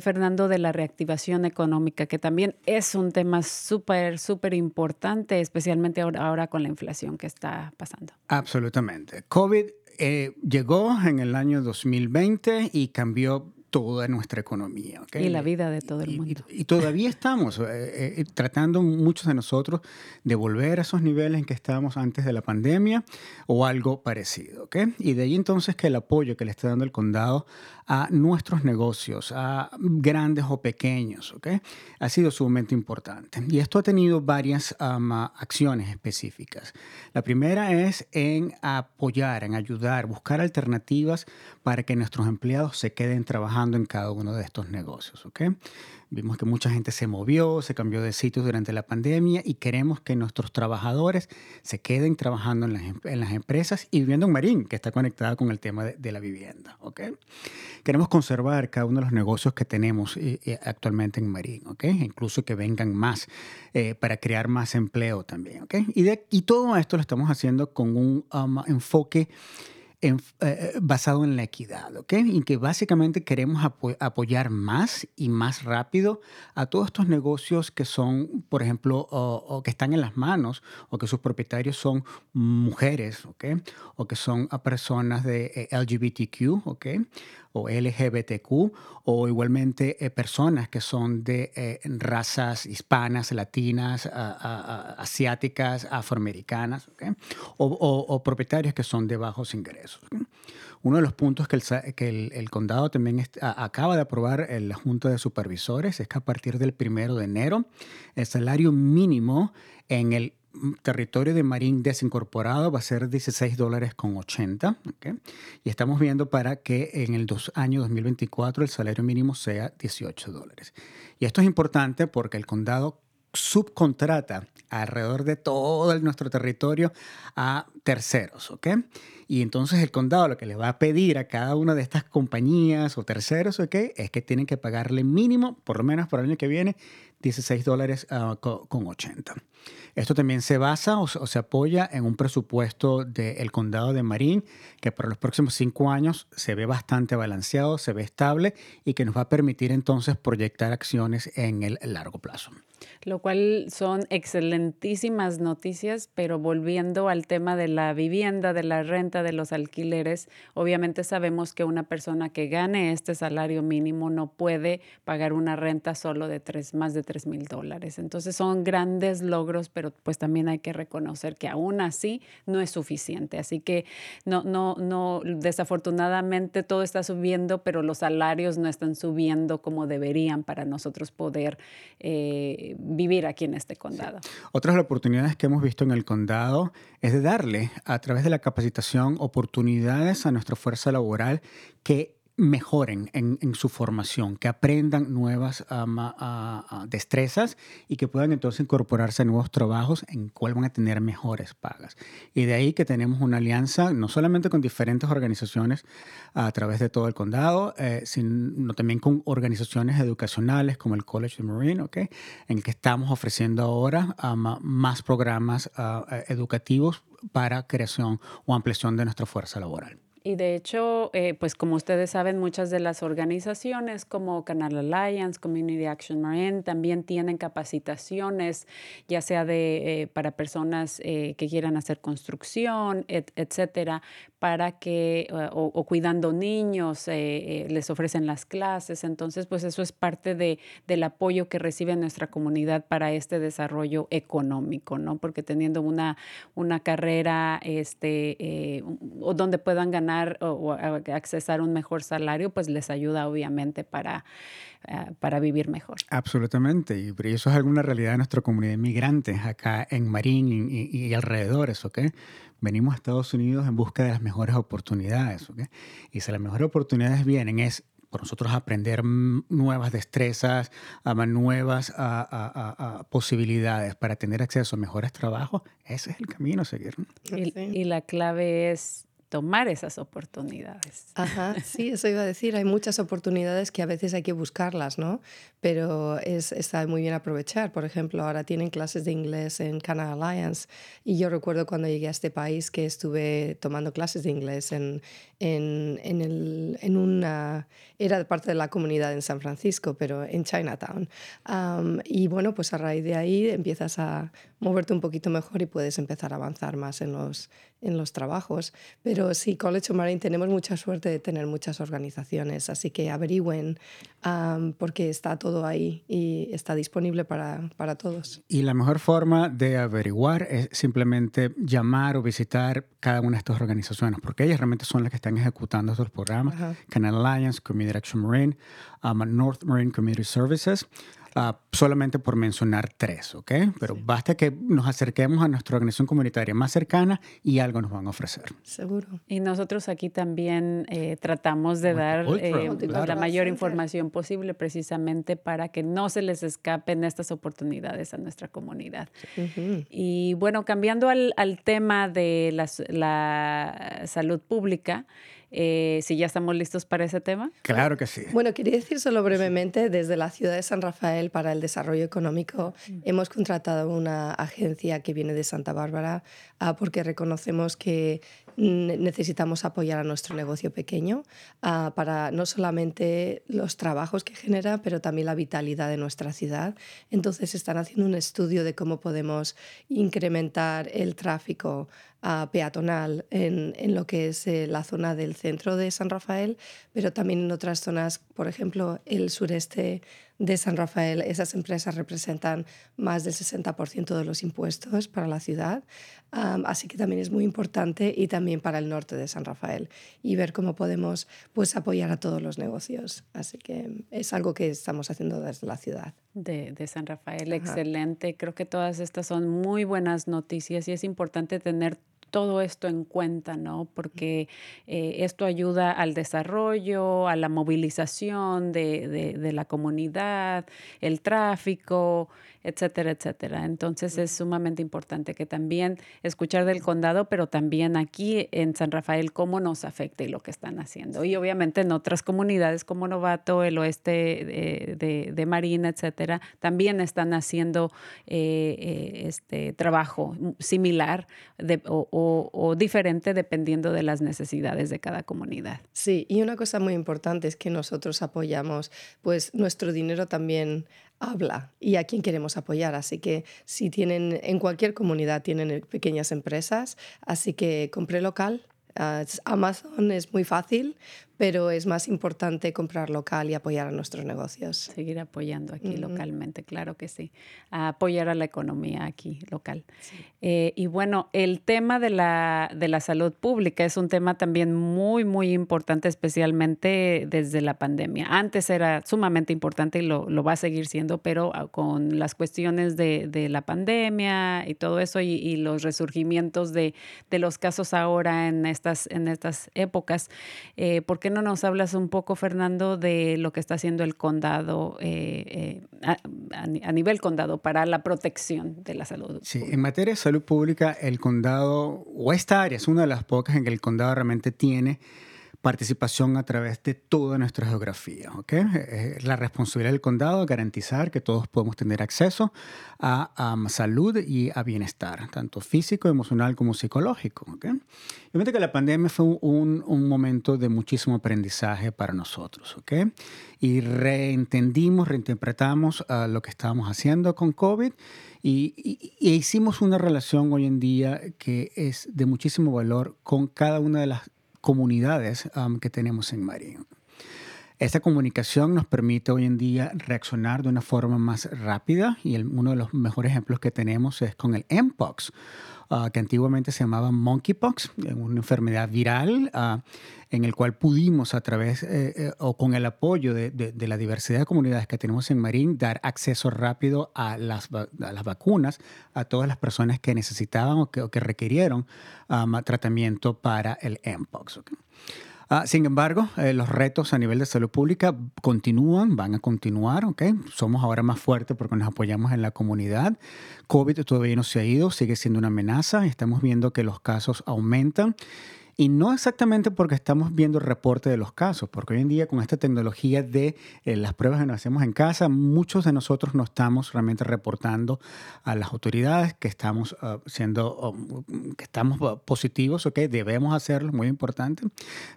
Fernando, de la reactivación? Económica, que también es un tema súper, súper importante, especialmente ahora, con la inflación que está pasando. Absolutamente. COVID eh, llegó en el año 2020 y cambió toda nuestra economía. Y la vida de todo el mundo. Y, todavía estamos eh, eh, tratando muchos de nosotros de volver a esos niveles en que estábamos antes de la pandemia o algo parecido. ¿okay? Y de ahí entonces que el apoyo que le está dando el condado a nuestros negocios, a grandes o pequeños, ¿okay? ha sido sumamente importante. Y esto ha tenido varias acciones específicas. La primera es en apoyar, en ayudar, buscar alternativas para que nuestros empleados se queden trabajando en cada uno de estos negocios. ¿okay? Vimos que mucha gente se movió, se cambió de sitio durante la pandemia y queremos que nuestros trabajadores se queden trabajando en las, em, en las empresas y viviendo en Marín, que está conectada con el tema de, la vivienda. ¿okay? Queremos conservar cada uno de los negocios que tenemos eh, eh, actualmente en Marín, ¿okay? incluso que vengan más eh, para crear más empleo también. ¿okay? Y, de, y todo esto lo estamos haciendo con un um, enfoque eh, eh, basado en la equidad, ¿ok? Y que básicamente queremos apoyar más y más rápido a todos estos negocios que son, por ejemplo, o, que están en las manos o que sus propietarios son mujeres, ¿ok? O que son personas de eh, LGBTQ, ¿ok? O LGBTQ, o igualmente eh, personas que son de eh, razas hispanas, latinas, asiáticas, afroamericanas, o, propietarios que son de bajos ingresos. Uno de los puntos que el, que el, condado también acaba de aprobar en la Junta de Supervisores es que a partir del primero de enero el salario mínimo en el territorio de Marín desincorporado va a ser 16 dólares con 80. Y estamos viendo para que en el dos, año 2024 el salario mínimo sea 18 dólares. Y esto es importante porque el condado subcontrata alrededor de todo nuestro territorio a terceros, ¿ok? Y entonces el condado lo que le va a pedir a cada una de estas compañías o terceros, ¿ok? Es que tienen que pagarle mínimo, por lo menos para el año que viene, 16 dólares ah, con 80. Esto también se basa o, se apoya en un presupuesto del condado de Marín que para los próximos cinco años se ve bastante balanceado, se ve estable y que nos va a permitir entonces proyectar acciones en el largo plazo lo cual son excelentísimas noticias, pero volviendo al tema de la vivienda, de la renta, de los alquileres, obviamente sabemos que una persona que gane este salario mínimo no puede pagar una renta solo de tres, más de tres mil dólares. Entonces son grandes logros, pero pues también hay que reconocer que aún así no es suficiente. Así que no, no, no, desafortunadamente todo está subiendo, pero los salarios no están subiendo como deberían para nosotros poder eh, vivir aquí en este condado. Otras de las oportunidades que hemos visto en el condado es de darle a través de la capacitación oportunidades a nuestra fuerza laboral que mejoren en, su formación, que aprendan nuevas destrezas y que puedan entonces incorporarse a nuevos trabajos en cual van a tener mejores pagas. Y de ahí que tenemos una alianza no solamente con diferentes organizaciones a través de todo el condado, eh, sino también con organizaciones educacionales como el College of Marine, ¿okay? en el que estamos ofreciendo ahora más programas ah, educativos para creación o ampliación de nuestra fuerza laboral. Y de hecho, eh, pues como ustedes saben, muchas de las organizaciones como Canal Alliance, Community Action Marine, también tienen capacitaciones, ya sea de, eh, para personas eh, que quieran hacer construcción, etcétera, para que, o, cuidando niños, les ofrecen las clases. Entonces, pues eso es parte de, del apoyo que recibe nuestra comunidad para este desarrollo económico, ¿no? Porque teniendo una, una carrera este, o donde puedan ganar o, accesar un mejor salario, pues les ayuda obviamente para, eh, para vivir mejor. Absolutamente, y eso es alguna realidad de nuestra comunidad inmigrante acá en Marín y, y, alrededores, ¿ok? Venimos a Estados Unidos en busca de las mejores oportunidades, ¿ok? Y si las mejores oportunidades vienen es por nosotros aprender nuevas destrezas, nuevas posibilidades para tener acceso a mejores trabajos, ese es el camino a seguir. y, la clave es tomar esas oportunidades. Ajá, [LAUGHS] sí, eso iba a decir. Hay muchas oportunidades que a veces hay que buscarlas, ¿no? Pero es, está muy bien aprovechar. Por ejemplo, ahora tienen clases de inglés en Canada Alliance y yo recuerdo cuando llegué a este país que estuve tomando clases de inglés en, en, en, el, en una... Era parte de la comunidad en San Francisco, pero en Chinatown. y bueno, pues a raíz de ahí empiezas a moverte un poquito mejor y puedes empezar a avanzar más en los, en los trabajos. Pero sí, College of Marine tenemos mucha suerte de tener muchas organizaciones, así que averigüen porque está todo ahí y está disponible para, para, todos. Y la mejor forma de averiguar es simplemente llamar o visitar cada una de estas organizaciones, porque ellas realmente son las que están ejecutando estos programas. Canal Alliance, Community Action Marine, North Marine Community Services. Ah, solamente por mencionar tres, ¿ok? Pero basta que nos acerquemos a nuestra organización comunitaria más cercana y algo nos van a ofrecer. Seguro. Y nosotros aquí también eh, tratamos de dar eh, la mayor información posible precisamente para que no se les escapen estas oportunidades a nuestra comunidad. Y bueno, cambiando al, al tema de la, la salud pública, eh, si ya estamos listos para ese tema. Claro que sí. Bueno, quería decir solo brevemente, desde la ciudad de San Rafael para el desarrollo económico mm. hemos contratado una agencia que viene de Santa Bárbara ah, porque reconocemos que necesitamos apoyar a nuestro negocio pequeño ah, para no solamente los trabajos que genera, pero también la vitalidad de nuestra ciudad. Entonces están haciendo un estudio de cómo podemos incrementar el tráfico ah, peatonal en, lo que es eh, la zona del centro de San Rafael, pero también en otras zonas, por ejemplo, el sureste de San Rafael, esas empresas representan más del 60% de los impuestos para la ciudad, así que también es muy importante y también para el norte de San Rafael y ver cómo podemos pues, apoyar a todos los negocios. Así que es algo que estamos haciendo desde la ciudad. De, de San Rafael, excelente. Creo que todas estas son muy buenas noticias y es importante tener todo esto en cuenta, ¿no? Porque eh, esto ayuda al desarrollo, a la movilización de, de la comunidad, el tráfico, etcétera, etcétera. Entonces es sumamente importante que también escuchar del condado, pero también aquí en San Rafael cómo nos afecta y lo que están haciendo. Y obviamente en otras comunidades como Novato, el oeste de, de, Marina, etcétera, también están haciendo eh, eh, este trabajo similar o, o diferente dependiendo de las necesidades de cada comunidad. Sí, y una cosa muy importante es que nosotros apoyamos, pues nuestro dinero también habla y a quién queremos apoyar. Así que si tienen, en cualquier comunidad tienen pequeñas empresas, así que compré local. Ah, Amazon es muy fácil, pero es más importante comprar local y apoyar a nuestros negocios. Seguir apoyando aquí localmente, claro que sí. apoyar a la economía aquí local. Eh, y bueno, el tema de la, de la salud pública es un tema también muy, muy importante, especialmente desde la pandemia. Antes era sumamente importante y lo, lo va a seguir siendo, pero ah, con las cuestiones de, de la pandemia y todo eso y, y los resurgimientos de, de, los casos ahora en estas, en estas épocas, eh, porque qué no nos hablas un poco, Fernando, de lo que está haciendo el condado eh, eh, a, nivel condado para la protección de la salud? Sí, en materia de salud pública, el condado, o esta área es una de las pocas en que el condado realmente tiene participación a través de toda nuestra geografía. ¿okay? Eh, la responsabilidad del condado es garantizar que todos podemos tener acceso a, salud y a bienestar, tanto físico, emocional como psicológico. ¿okay? Obviamente que la pandemia fue un, un, momento de muchísimo aprendizaje para nosotros. ¿okay? Y reentendimos, reinterpretamos uh, lo que estábamos haciendo con COVID y, y, y, hicimos una relación hoy en día que es de muchísimo valor con cada una de las comunidades que tenemos en Marín. Esta comunicación nos permite hoy en día reaccionar de una forma más rápida y uno de los mejores ejemplos que tenemos es con el Mpox, uh, que antiguamente se llamaba monkeypox, una enfermedad viral uh, en el cual pudimos a través eh, eh, o con el apoyo de, de, de, la diversidad de comunidades que tenemos en Marín dar acceso rápido a las, a las vacunas a todas las personas que necesitaban o que, o que requirieron um, tratamiento para el Mpox. Okay. Uh, sin embargo, eh, los retos a nivel de salud pública continúan, van a continuar, ¿ok? Somos ahora más fuertes porque nos apoyamos en la comunidad. COVID todavía no se ha ido, sigue siendo una amenaza. Estamos viendo que los casos aumentan y no exactamente porque estamos viendo el reporte de los casos, porque hoy en día con esta tecnología de eh, las pruebas que nos hacemos en casa, muchos de nosotros no estamos realmente reportando a las autoridades que estamos uh, siendo, um, que estamos positivos, ¿ok? Debemos hacerlo, muy importante.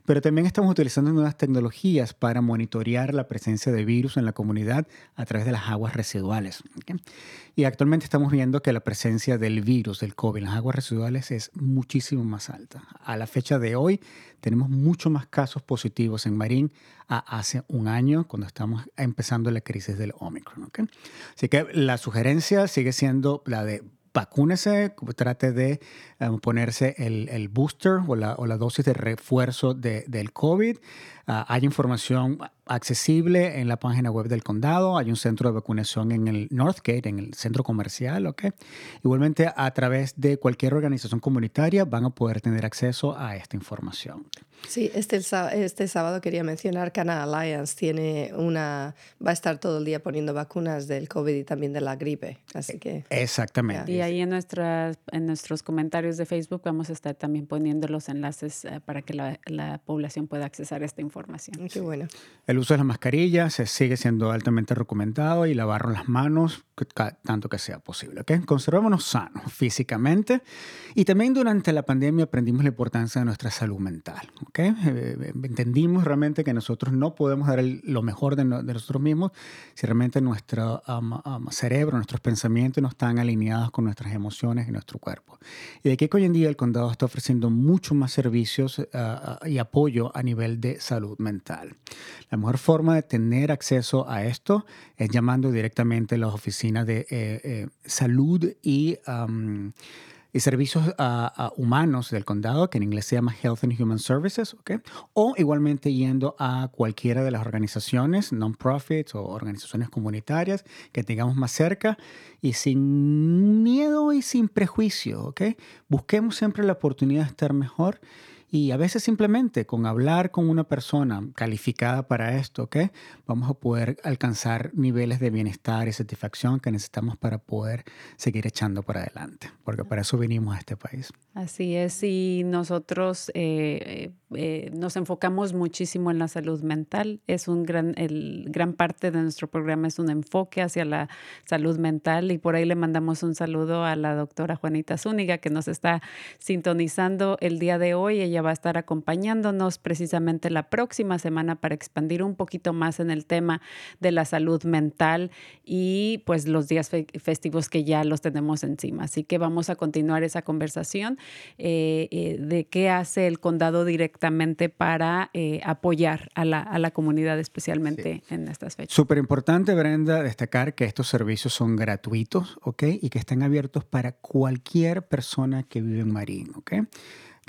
Pero también estamos utilizando nuevas tecnologías para monitorear la presencia de virus en la comunidad a través de las aguas residuales. ¿okay? Y actualmente estamos viendo que la presencia del virus, del COVID en las aguas residuales es muchísimo más alta. A la fecha de hoy tenemos mucho más casos positivos en Marín a hace un año cuando estamos empezando la crisis del Omicron. ¿okay? Así que la sugerencia sigue siendo la de vacúnese, trate de um, ponerse el, el, booster o la, o la, dosis de refuerzo de, del COVID. Uh, hay información accesible en la página web del condado. Hay un centro de vacunación en el Northgate, en el centro comercial. ¿okay? Igualmente, a través de cualquier organización comunitaria van a poder tener acceso a esta información. Sí, este, este sábado quería mencionar Canal Alliance tiene una, va a estar todo el día poniendo vacunas del COVID y también de la gripe, así que... Exactamente. Y ahí en, nuestras, en nuestros comentarios de Facebook vamos a estar también poniendo los enlaces uh, para que la, la, población pueda accesar a esta información. Qué bueno. El uso de las mascarillas sigue siendo altamente recomendado y lavarnos las manos tanto que sea posible. ¿okay? Conservémonos sanos físicamente y también durante la pandemia aprendimos la importancia de nuestra salud mental. ¿okay? Eh, entendimos realmente que nosotros no podemos dar el, lo mejor de, no, de, nosotros mismos si realmente nuestro um, um, cerebro, nuestros pensamientos no están alineados con nuestras emociones y nuestro cuerpo. Y de aquí que hoy en día el condado está ofreciendo mucho más servicios uh, y apoyo a nivel de salud mental. La mejor forma de tener acceso a esto es llamando directamente a las oficinas de eh, eh, salud y y servicios humanos del condado, que en inglés se llama Health and Human Services, ¿ok? O igualmente yendo a cualquiera de las organizaciones, non-profits o organizaciones comunitarias que tengamos más cerca y sin miedo y sin prejuicio, ¿ok? Busquemos siempre la oportunidad de estar mejor y a veces simplemente con hablar con una persona calificada para esto, ¿ok? Vamos a poder alcanzar niveles de bienestar y satisfacción que necesitamos para poder seguir echando para adelante, porque para eso vinimos a este país. Así es, y nosotros eh, eh, nos enfocamos muchísimo en la salud mental. Es un gran, el, gran parte de nuestro programa es un enfoque hacia la salud mental y por ahí le mandamos un saludo a la doctora Juanita Zúñiga que nos está sintonizando el día de hoy. Ella va a estar acompañándonos precisamente la próxima semana para expandir un poquito más en el tema de la salud mental y pues los días festivos que ya los tenemos encima. Así que vamos a continuar esa conversación eh, eh, de qué hace el condado directamente para eh, apoyar a la, a la, comunidad, especialmente en estas fechas. Súper importante, Brenda, destacar que estos servicios son gratuitos, ¿ok? Y que están abiertos para cualquier persona que vive en Marín, ¿ok?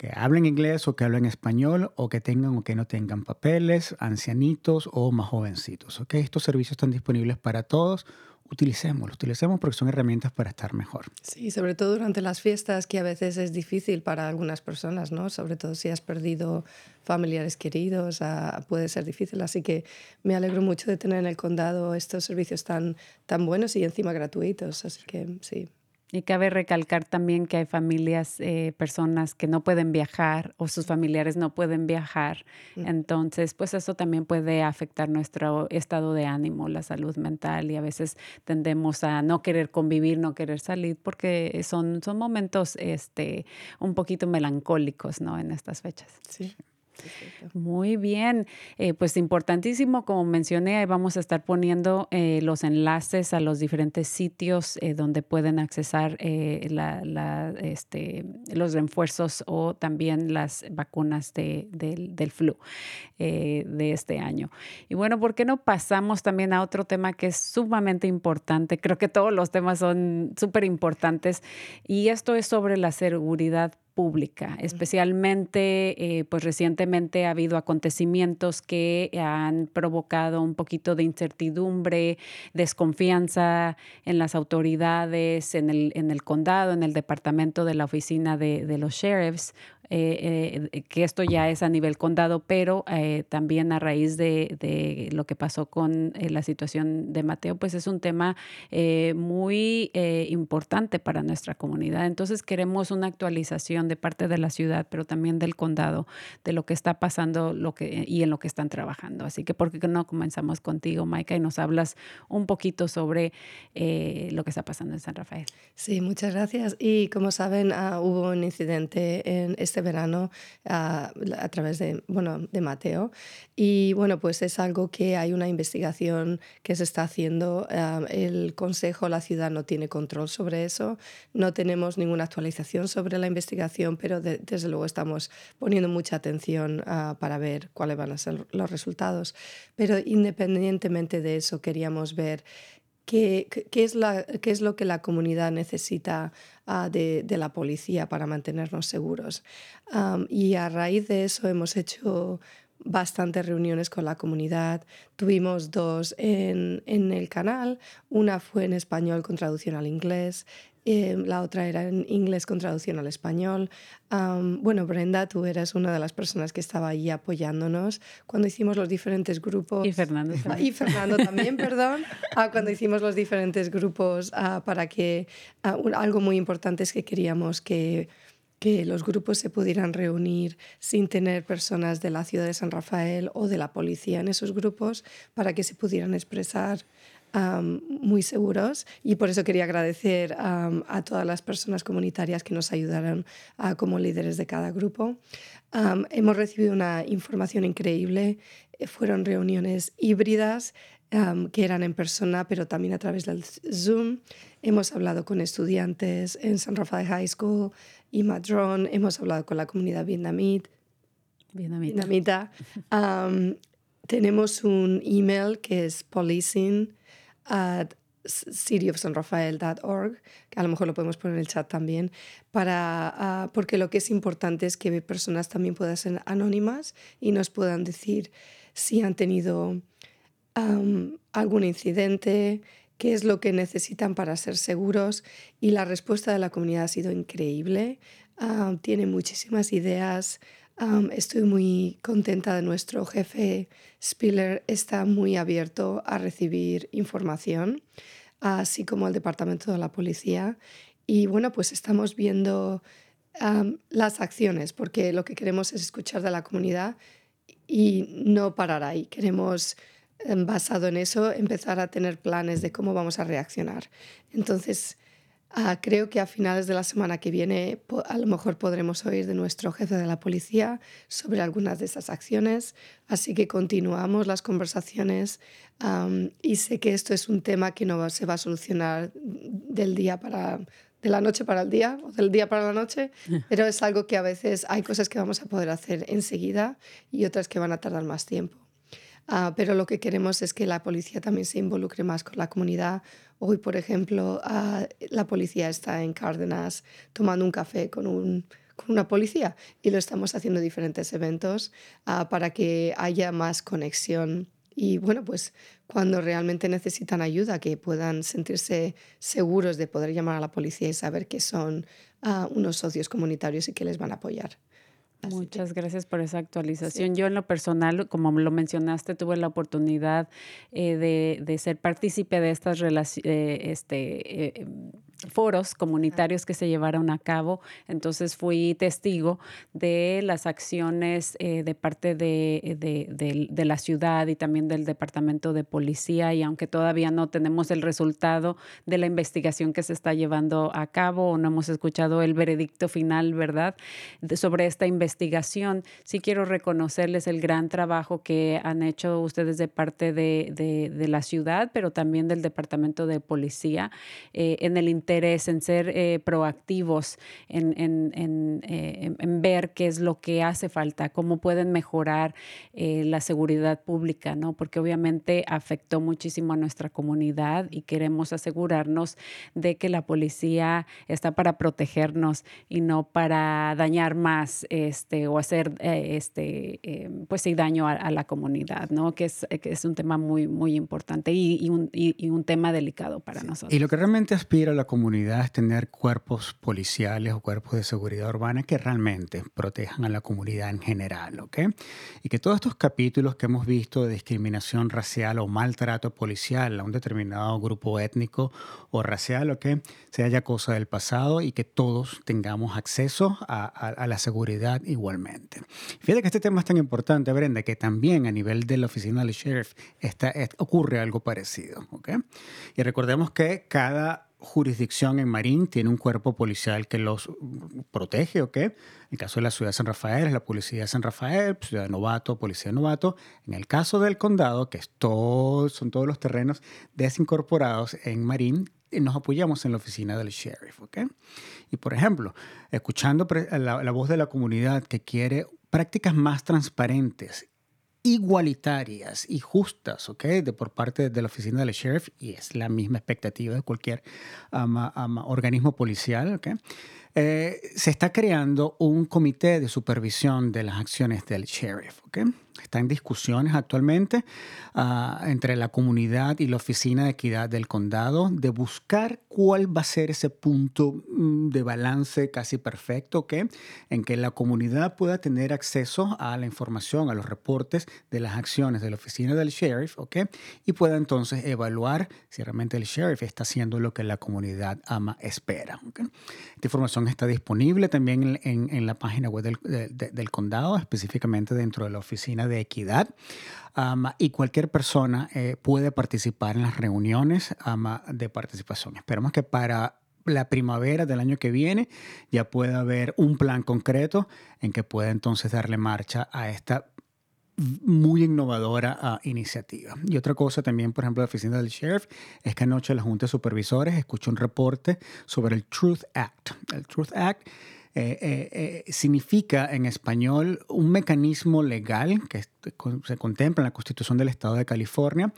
Que hablen inglés o que hablen español o que tengan o que no tengan papeles, ancianitos o más jovencitos. ¿ok? Estos servicios están disponibles para todos. Utilicémoslos, utilicemos porque son herramientas para estar mejor. Sí, sobre todo durante las fiestas, que a veces es difícil para algunas personas, ¿no? Sobre todo si has perdido familiares queridos, ah, puede ser difícil. Así que me alegro mucho de tener en el condado estos servicios tan, tan buenos y encima gratuitos. Así que sí. Y cabe recalcar también que hay familias, eh, personas que no pueden viajar o sus familiares no pueden viajar. Entonces, pues eso también puede afectar nuestro estado de ánimo, la salud mental y a veces tendemos a no querer convivir, no querer salir porque son, son momentos este, un poquito melancólicos, ¿no? En estas fechas. Sí. Muy bien, eh, pues importantísimo, como mencioné, vamos a estar poniendo eh, los enlaces a los diferentes sitios eh, donde pueden accesar este, los refuerzos o también las vacunas del flu de este año. Y bueno, ¿por qué no pasamos también a otro tema que es sumamente importante? Creo que todos los temas son súper importantes y esto es sobre la seguridad pública, especialmente eh, pues recientemente ha habido acontecimientos que han provocado un poquito de incertidumbre, desconfianza en las autoridades, en el, en el condado, en el departamento de la oficina de, de los sheriffs eh, eh, que esto ya es a nivel condado, pero eh, también a raíz de, lo que pasó con la situación de Mateo, pues es un tema muy importante para nuestra comunidad. Entonces queremos una actualización de parte de la ciudad, pero también del condado, de lo que está pasando lo que, y en lo que están trabajando. Así que, ¿por qué no comenzamos contigo, Maika, y nos hablas un poquito sobre lo que está pasando en San Rafael? Sí, muchas gracias. Y como saben, ah, hubo un incidente en este este verano a, a través de, bueno, de Mateo. Y bueno, pues es algo que hay una investigación que se está haciendo. el Consejo, la ciudad no tiene control sobre eso. No tenemos ninguna actualización sobre la investigación, pero desde luego estamos poniendo mucha atención uh, para ver cuáles van a ser los resultados. Pero independientemente de eso, queríamos ver ¿Qué, qué, es la, qué, es lo que la comunidad necesita uh, de, la policía para mantenernos seguros? Y a raíz de eso hemos hecho bastantes reuniones con la comunidad. Tuvimos dos en, en el canal. Una fue en español con traducción al inglés eh, la otra era en inglés con traducción al español. bueno, Brenda, tú eras una de las personas que estaba allí apoyándonos cuando hicimos los diferentes grupos. Y Fernando [LAUGHS] también. Y Fernando también, perdón. Ah, cuando hicimos los diferentes grupos ah, para que ah, algo muy importante es que queríamos que que los grupos se pudieran reunir sin tener personas de la ciudad de San Rafael o de la policía en esos grupos para que se pudieran expresar muy seguros y por eso quería agradecer a todas las personas comunitarias que nos ayudaron como líderes de cada grupo. hemos recibido una información increíble, eh, fueron reuniones híbridas que eran en persona, pero también a través del Zoom. Hemos hablado con estudiantes en San Rafael High School y Madrón, hemos hablado con la comunidad vietnamita. vietnamita. tenemos un email que es policing at cityofsanrafael.org, que a lo mejor lo podemos poner en el chat también, para, ah, porque lo que es importante es que personas también puedan ser anónimas y nos puedan decir si han tenido algún incidente, qué es lo que necesitan para ser seguros y la respuesta de la comunidad ha sido increíble. tiene muchísimas ideas. Estoy muy contenta de nuestro jefe Spiller, está muy abierto a recibir información, así como el departamento de la policía. Y bueno, pues estamos viendo las acciones, porque lo que queremos es escuchar de la comunidad y no parar ahí. Queremos Em, basado en eso, empezar a tener planes de cómo vamos a reaccionar. Entonces, ah, creo que a finales de la semana que viene a lo mejor podremos oír de nuestro jefe de la policía sobre algunas de esas acciones. Así que continuamos las conversaciones y sé que esto es un tema que no se va a solucionar del día para de la noche para el día o del día para la noche, [LAUGHS] pero es algo que a veces hay cosas que vamos a poder hacer enseguida y otras que van a tardar más tiempo. Ah, pero lo que queremos es que la policía también se involucre más con la comunidad. Hoy, por ejemplo, ah, la policía está en Cárdenas tomando un café con, un, con una policía y lo estamos haciendo diferentes eventos ah, para que haya más conexión. Y bueno, pues cuando realmente necesitan ayuda, que puedan sentirse seguros de poder llamar a la policía y saber que son unos socios comunitarios y que les van a apoyar. Muchas gracias por esa actualización. Yo en lo personal, como lo mencionaste, tuve la oportunidad eh, de, de, ser partícipe de estas relaciones, eh, este, eh, foros comunitarios que se llevaron a cabo. Entonces fui testigo de las acciones eh, de parte de, de, de, la ciudad y también del departamento de policía y aunque todavía no tenemos el resultado de la investigación que se está llevando a cabo o no hemos escuchado el veredicto final, ¿verdad? sobre esta investigación, sí quiero reconocerles el gran trabajo que han hecho ustedes de parte de, la ciudad, pero también del departamento de policía eh, en el en ser eh, proactivos, en, eh, en, ver qué es lo que hace falta, cómo pueden mejorar eh, la seguridad pública, ¿no? Porque obviamente afectó muchísimo a nuestra comunidad y queremos asegurarnos de que la policía está para protegernos y no para dañar más este, o hacer este, pues sí, daño a, la comunidad, ¿no? Que es, que es un tema muy, muy importante y, un, y, un, tema delicado para nosotros. Y lo que realmente aspira a la comunidad comunidad es tener cuerpos policiales o cuerpos de seguridad urbana que realmente protejan a la comunidad en general, ¿ok? Y que todos estos capítulos que hemos visto de discriminación racial o maltrato policial a un determinado grupo étnico o racial, ¿ok? Se haya cosa del pasado y que todos tengamos acceso a, la seguridad igualmente. Fíjate que este tema es tan importante, Brenda, que también a nivel de la oficina del sheriff está, ocurre algo parecido, ¿ok? Y recordemos que cada jurisdicción en Marín tiene un cuerpo policial que los protege, ¿ok? En el caso de la ciudad de San Rafael es la policía de San Rafael, ciudad de Novato, policía de Novato. En el caso del condado, que es todo, son todos los terrenos desincorporados en Marín, nos apoyamos en la oficina del sheriff, ¿ok? Y por ejemplo, escuchando la, la voz de la comunidad que quiere prácticas más transparentes igualitarias y justas, ¿ok? De, por parte de la oficina del sheriff, y es la misma expectativa de cualquier organismo policial, ¿ok? Eh, se está creando un comité de supervisión de las acciones del sheriff. ¿okay? Está en discusiones actualmente ah, entre la comunidad y la Oficina de Equidad del Condado de buscar cuál va a ser ese punto mm, de balance casi perfecto ¿okay? en que la comunidad pueda tener acceso a la información, a los reportes de las acciones de la Oficina del Sheriff ¿okay? y pueda entonces evaluar si realmente el Sheriff está haciendo lo que la comunidad ama espera. Esta información está disponible también en, la página web del, condado, específicamente dentro de la oficina de equidad. y cualquier persona eh, puede participar en las reuniones de participación. Esperamos que para la primavera del año que viene ya pueda haber un plan concreto en que pueda entonces darle marcha a esta muy innovadora uh, iniciativa. Y otra cosa también, por ejemplo, la oficina del sheriff, es que anoche la Junta de Supervisores escuchó un reporte sobre el Truth Act. El Truth Act eh, eh, eh, significa en español un mecanismo legal que se contempla en la Constitución del Estado de California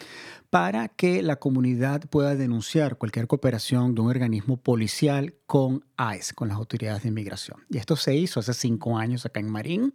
para que la comunidad pueda denunciar cualquier cooperación de un organismo policial con ICE, con las autoridades de inmigración. Y esto se hizo hace cinco años acá en Marín,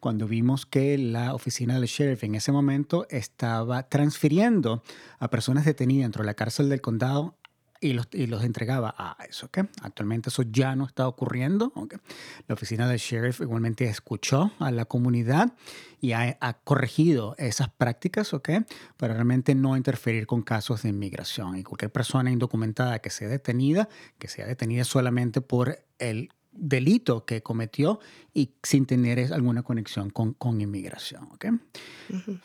cuando vimos que la oficina del sheriff en ese momento estaba transfiriendo a personas detenidas dentro de la cárcel del condado y los, y los entregaba a eso. ¿okay? Actualmente eso ya no está ocurriendo. ¿okay? La oficina del sheriff igualmente escuchó a la comunidad y ha, ha, corregido esas prácticas ¿okay? para realmente no interferir con casos de inmigración. Y cualquier persona indocumentada que sea detenida, que sea detenida solamente por el delito que cometió y sin tener alguna conexión con, con inmigración. ¿okay? Uh -huh.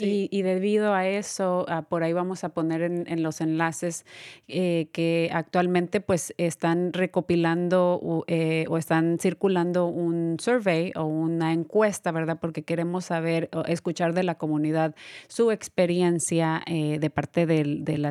Y, y, debido a eso, uh, por ahí vamos a poner en, los enlaces eh, que actualmente pues están recopilando eh, o están circulando un survey o una encuesta, ¿verdad? Porque queremos saber o escuchar de la comunidad su experiencia eh, de parte del, del,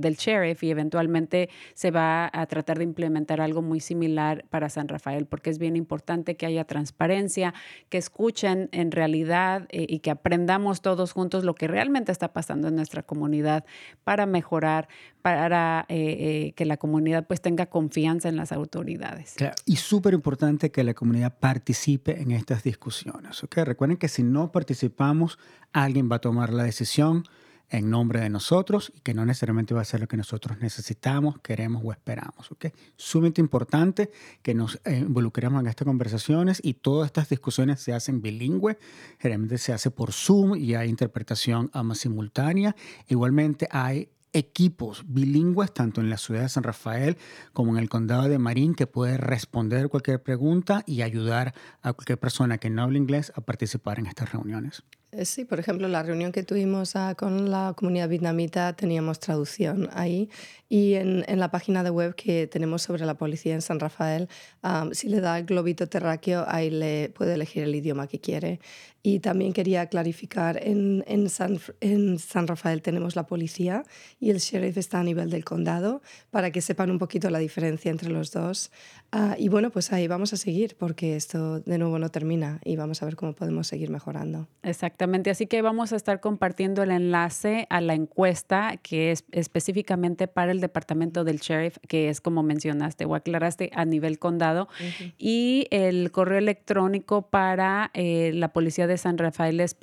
del sheriff y eventualmente se va a tratar de implementar algo muy similar para San Rafael, porque es bien importante que haya transparencia, que escuchen en realidad y que aprendamos todos juntos lo que realmente está pasando en nuestra comunidad para mejorar, para eh, eh, que la comunidad pues tenga confianza en las autoridades. Claro. Y súper importante que la comunidad participe en estas discusiones. ¿okay? Recuerden que si no participamos, alguien va a tomar la decisión en nombre de nosotros y que no necesariamente va a ser lo que nosotros necesitamos, queremos o esperamos. ¿okay? Sumamente importante que nos eh, involucremos en estas conversaciones y todas estas discusiones se hacen bilingüe, generalmente se hace por Zoom y hay interpretación ama simultánea. Igualmente hay equipos bilingües, tanto en la ciudad de San Rafael como en el condado de Marín, que puede responder cualquier pregunta y ayudar a cualquier persona que no habla inglés a participar en estas reuniones. Sí, por ejemplo, la reunión que tuvimos uh, con la comunidad vietnamita teníamos traducción ahí y en, en, la página de web que tenemos sobre la policía en San Rafael, um, si le da el globito terráqueo, ahí le puede elegir el idioma que quiere. Y también quería clarificar, en, en, San, en San Rafael tenemos la policía y el sheriff está a nivel del condado para que sepan un poquito la diferencia entre los dos. Uh, y bueno, pues ahí vamos a seguir porque esto de nuevo no termina y vamos a ver cómo podemos seguir mejorando. Exactamente. Así que vamos a estar compartiendo el enlace a la encuesta que es específicamente para el departamento del sheriff, que es como mencionaste o aclaraste a nivel condado, uh -huh. y el correo electrónico para eh, la policía de San Rafael es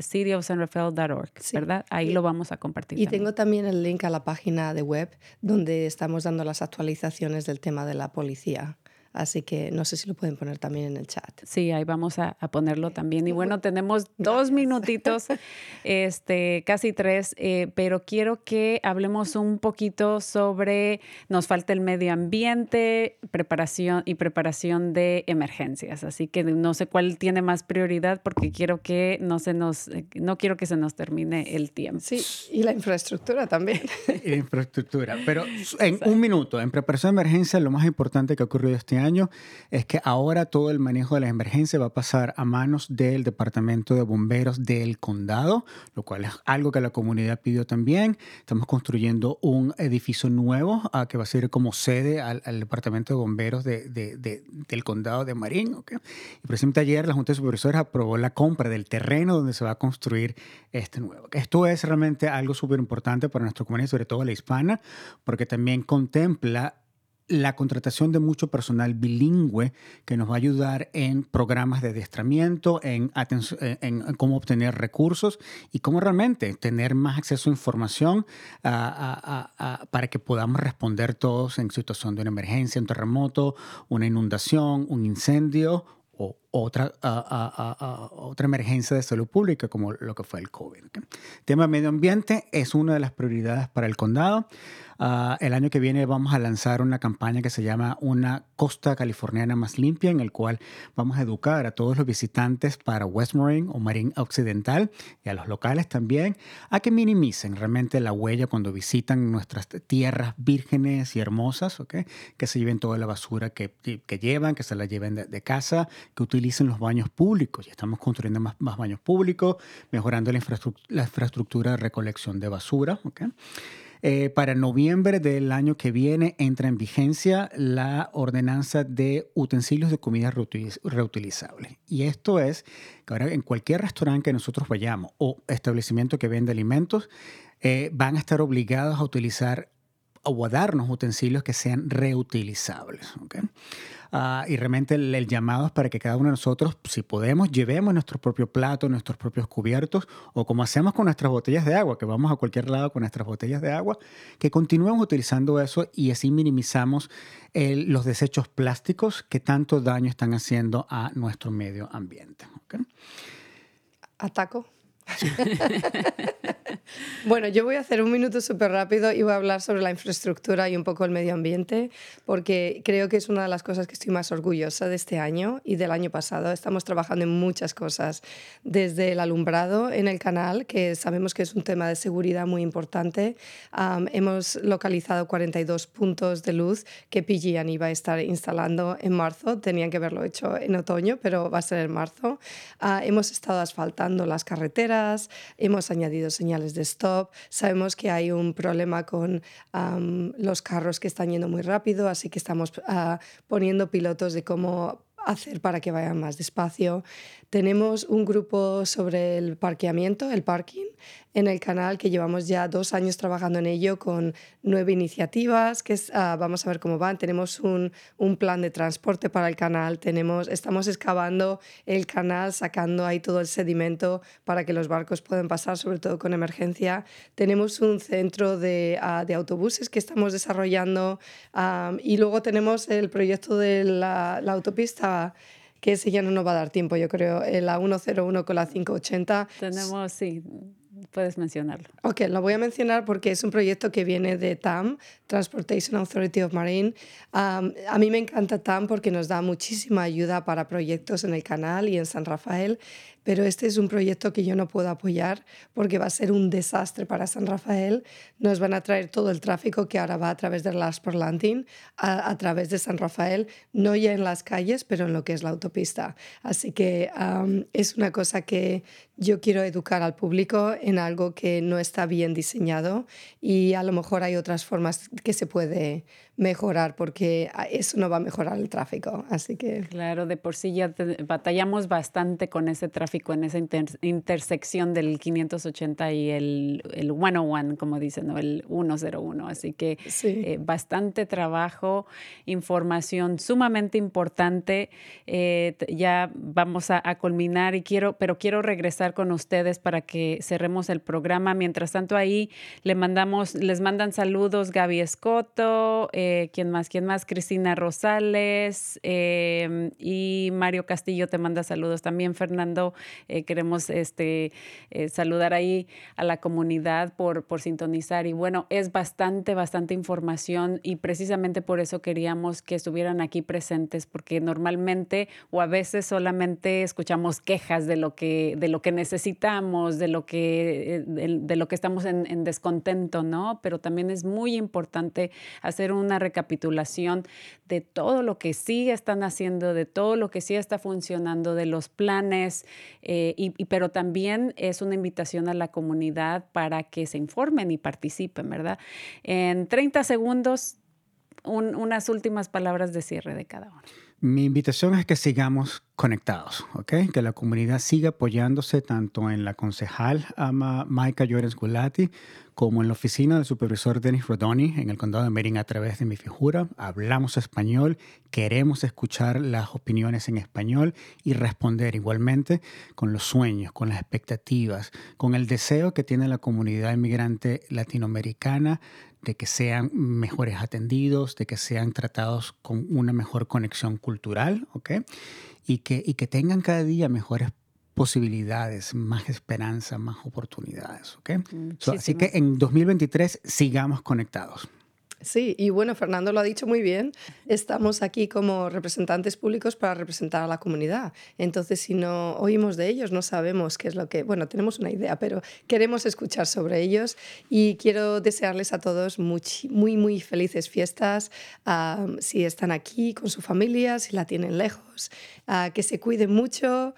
cityofsanrafael.org, sí. ¿verdad? Ahí y, lo vamos a compartir. Y también. tengo también el link a la página de web donde estamos dando las actualizaciones del tema de la policía. Así que no sé si lo pueden poner también en el chat. Sí, ahí vamos a, a ponerlo también. Y bueno, tenemos [LAUGHS] dos minutitos, [LAUGHS] este, casi tres, eh, pero quiero que hablemos un poquito sobre, nos falta el medio ambiente, preparación y preparación de emergencias. Así que no sé cuál tiene más prioridad porque quiero que no se nos, no quiero que se nos termine el tiempo. Sí, y la infraestructura también. y la [LAUGHS] infraestructura. Pero en un minuto, en preparación de emergencia, lo más importante que ha ocurrido este año es que ahora todo el manejo de la emergencia va a pasar a manos del Departamento de Bomberos del Condado, lo cual es algo que la comunidad pidió también. Estamos construyendo un edificio nuevo uh, que va a ser como sede al, Departamento de Bomberos de, de, de, del Condado de Marín. ¿okay? Y precisamente ayer la Junta de Supervisores aprobó la compra del terreno donde se va a construir este nuevo. Esto es realmente algo súper importante para nuestra comunidad, sobre todo la hispana, porque también contempla la contratación de mucho personal bilingüe que nos va a ayudar en programas de adiestramiento, en, en, en cómo obtener recursos y cómo realmente tener más acceso a información para que podamos responder todos en situación de una emergencia, un terremoto, una inundación, un incendio o otra, otra emergencia de salud pública como lo que fue el COVID. El tema medio ambiente es una de las prioridades para el condado. Uh, el año que viene vamos a lanzar una campaña que se llama Una Costa Californiana Más Limpia, en el cual vamos a educar a todos los visitantes para West Marine o Marín Occidental y a los locales también a que minimicen realmente la huella cuando visitan nuestras tierras vírgenes y hermosas, ¿okay? que se lleven toda la basura que, que llevan, que se la lleven de, de casa, que utilicen los baños públicos. Y estamos construyendo más, baños públicos, mejorando la infraestructura, la de recolección de basura. ¿okay? eh, para noviembre del año que viene entra en vigencia la ordenanza de utensilios de comida reutilizables. Y esto es que ahora en cualquier restaurante que nosotros vayamos o establecimiento que vende alimentos, eh, van a estar obligados a utilizar o a darnos utensilios que sean reutilizables. Ah, y realmente el, llamado es para que cada uno de nosotros, si podemos, llevemos nuestro propio plato, nuestros propios cubiertos, o como hacemos con nuestras botellas de agua, que vamos a cualquier lado con nuestras botellas de agua, que continuemos utilizando eso y así minimizamos los desechos plásticos que tanto daño están haciendo a nuestro medio ambiente. Ataco. [LAUGHS] bueno, yo voy a hacer un minuto súper rápido y voy a hablar sobre la infraestructura y un poco el medio ambiente, porque creo que es una de las cosas que estoy más orgullosa de este año y del año pasado. Estamos trabajando en muchas cosas, desde el alumbrado en el canal, que sabemos que es un tema de seguridad muy importante. hemos localizado 42 puntos de luz que PG&E iba a estar instalando en marzo. Tenían que haberlo hecho en otoño, pero va a ser en marzo. Ah, hemos estado asfaltando las carreteras hemos añadido señales de stop, sabemos que hay un problema con los carros que están yendo muy rápido, así que estamos ah, poniendo pilotos de cómo hacer para que vayan más despacio. Tenemos un grupo sobre el parqueamiento, el parking, en el canal que llevamos ya dos años trabajando en ello con nueve iniciativas, que ah, vamos a ver cómo van. Tenemos un, un, plan de transporte para el canal, tenemos, estamos excavando el canal, sacando ahí todo el sedimento para que los barcos puedan pasar, sobre todo con emergencia. Tenemos un centro de, ah, de autobuses que estamos desarrollando ah, y luego tenemos el proyecto de la, la autopista que ese ya no nos va a dar tiempo, yo creo, eh, la 101 con la 580. Tenemos, sí, puedes mencionarlo. Ok, lo voy a mencionar porque es un proyecto que viene de TAM, Transportation Authority of Marine. a mí me encanta TAM porque nos da muchísima ayuda para proyectos en el canal y en San Rafael pero este es un proyecto que yo no puedo apoyar porque va a ser un desastre para San Rafael. Nos van a traer todo el tráfico que ahora va a través de Las Porlantin a, a través de San Rafael, no ya en las calles, pero en lo que es la autopista. Así que es una cosa que yo quiero educar al público en algo que no está bien diseñado y a lo mejor hay otras formas que se puede mejorar porque eso no va a mejorar el tráfico. Así que... Claro, de por sí ya batallamos bastante con ese tráfico en esa intersección del 580 y el, el 101, como dicen, ¿no? el 101. Así que eh, bastante trabajo, información sumamente importante. Eh, ya vamos a, culminar y quiero, pero quiero regresar con ustedes para que cerremos el programa. Mientras tanto, ahí le mandamos, les mandan saludos Gaby Escoto. Eh, eh, ¿quién más? ¿Quién más? Cristina Rosales em, y Mario Castillo te manda saludos también. Fernando, eh, queremos este, eh, saludar ahí a la comunidad por, por sintonizar. Y bueno, es bastante, bastante información y precisamente por eso queríamos que estuvieran aquí presentes, porque normalmente o a veces solamente escuchamos quejas de lo que, de lo que necesitamos, de lo que, de, lo que estamos en descontento, ¿no? Pero también es muy importante hacer una recapitulación de todo lo que sí están haciendo, de todo lo que sí está funcionando, de los planes, eh, y, pero también es una invitación a la comunidad para que se informen y participen, ¿verdad? En 30 segundos, unas últimas palabras de cierre de cada uno. Mi invitación es que sigamos conectados, ¿ok? Que la comunidad siga apoyándose tanto en la concejal ama Maika Llorens Gulati como en la oficina del supervisor Dennis Rodoni en el condado de Marin a través de mi figura. Hablamos español, queremos escuchar las opiniones en español y responder igualmente con los sueños, con las expectativas, con el deseo que tiene la comunidad inmigrante latinoamericana de que sean mejores atendidos, de que sean tratados con una mejor conexión cultural, ¿ok? Y que, y que tengan cada día mejores posibilidades, más esperanza, más oportunidades, ¿ok? así que en 2023 sigamos conectados. Sí, y bueno, Fernando lo ha dicho muy bien, estamos aquí como representantes públicos para representar a la comunidad. Entonces, si no oímos de ellos, no sabemos qué es lo que, bueno, tenemos una idea, pero queremos escuchar sobre ellos y quiero desearles a todos muy, muy, felices fiestas, si están aquí con su familia, si la tienen lejos, que se cuiden mucho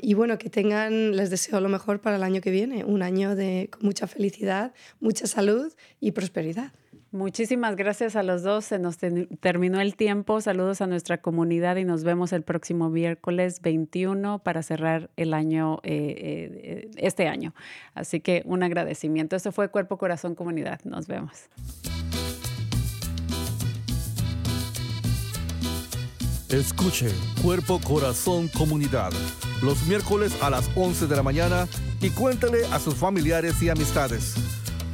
y bueno, que tengan, les deseo lo mejor para el año que viene, un año de mucha felicidad, mucha salud y prosperidad. Muchísimas gracias a los dos. Se nos terminó el tiempo. Saludos a nuestra comunidad y nos vemos el próximo miércoles 21 para cerrar el año, eh, eh, este año. Así que un agradecimiento. Eso fue Cuerpo, Corazón, Comunidad. Nos vemos. Escuche Cuerpo, Corazón, Comunidad los miércoles a las 11 de la mañana y cuéntale a sus familiares y amistades.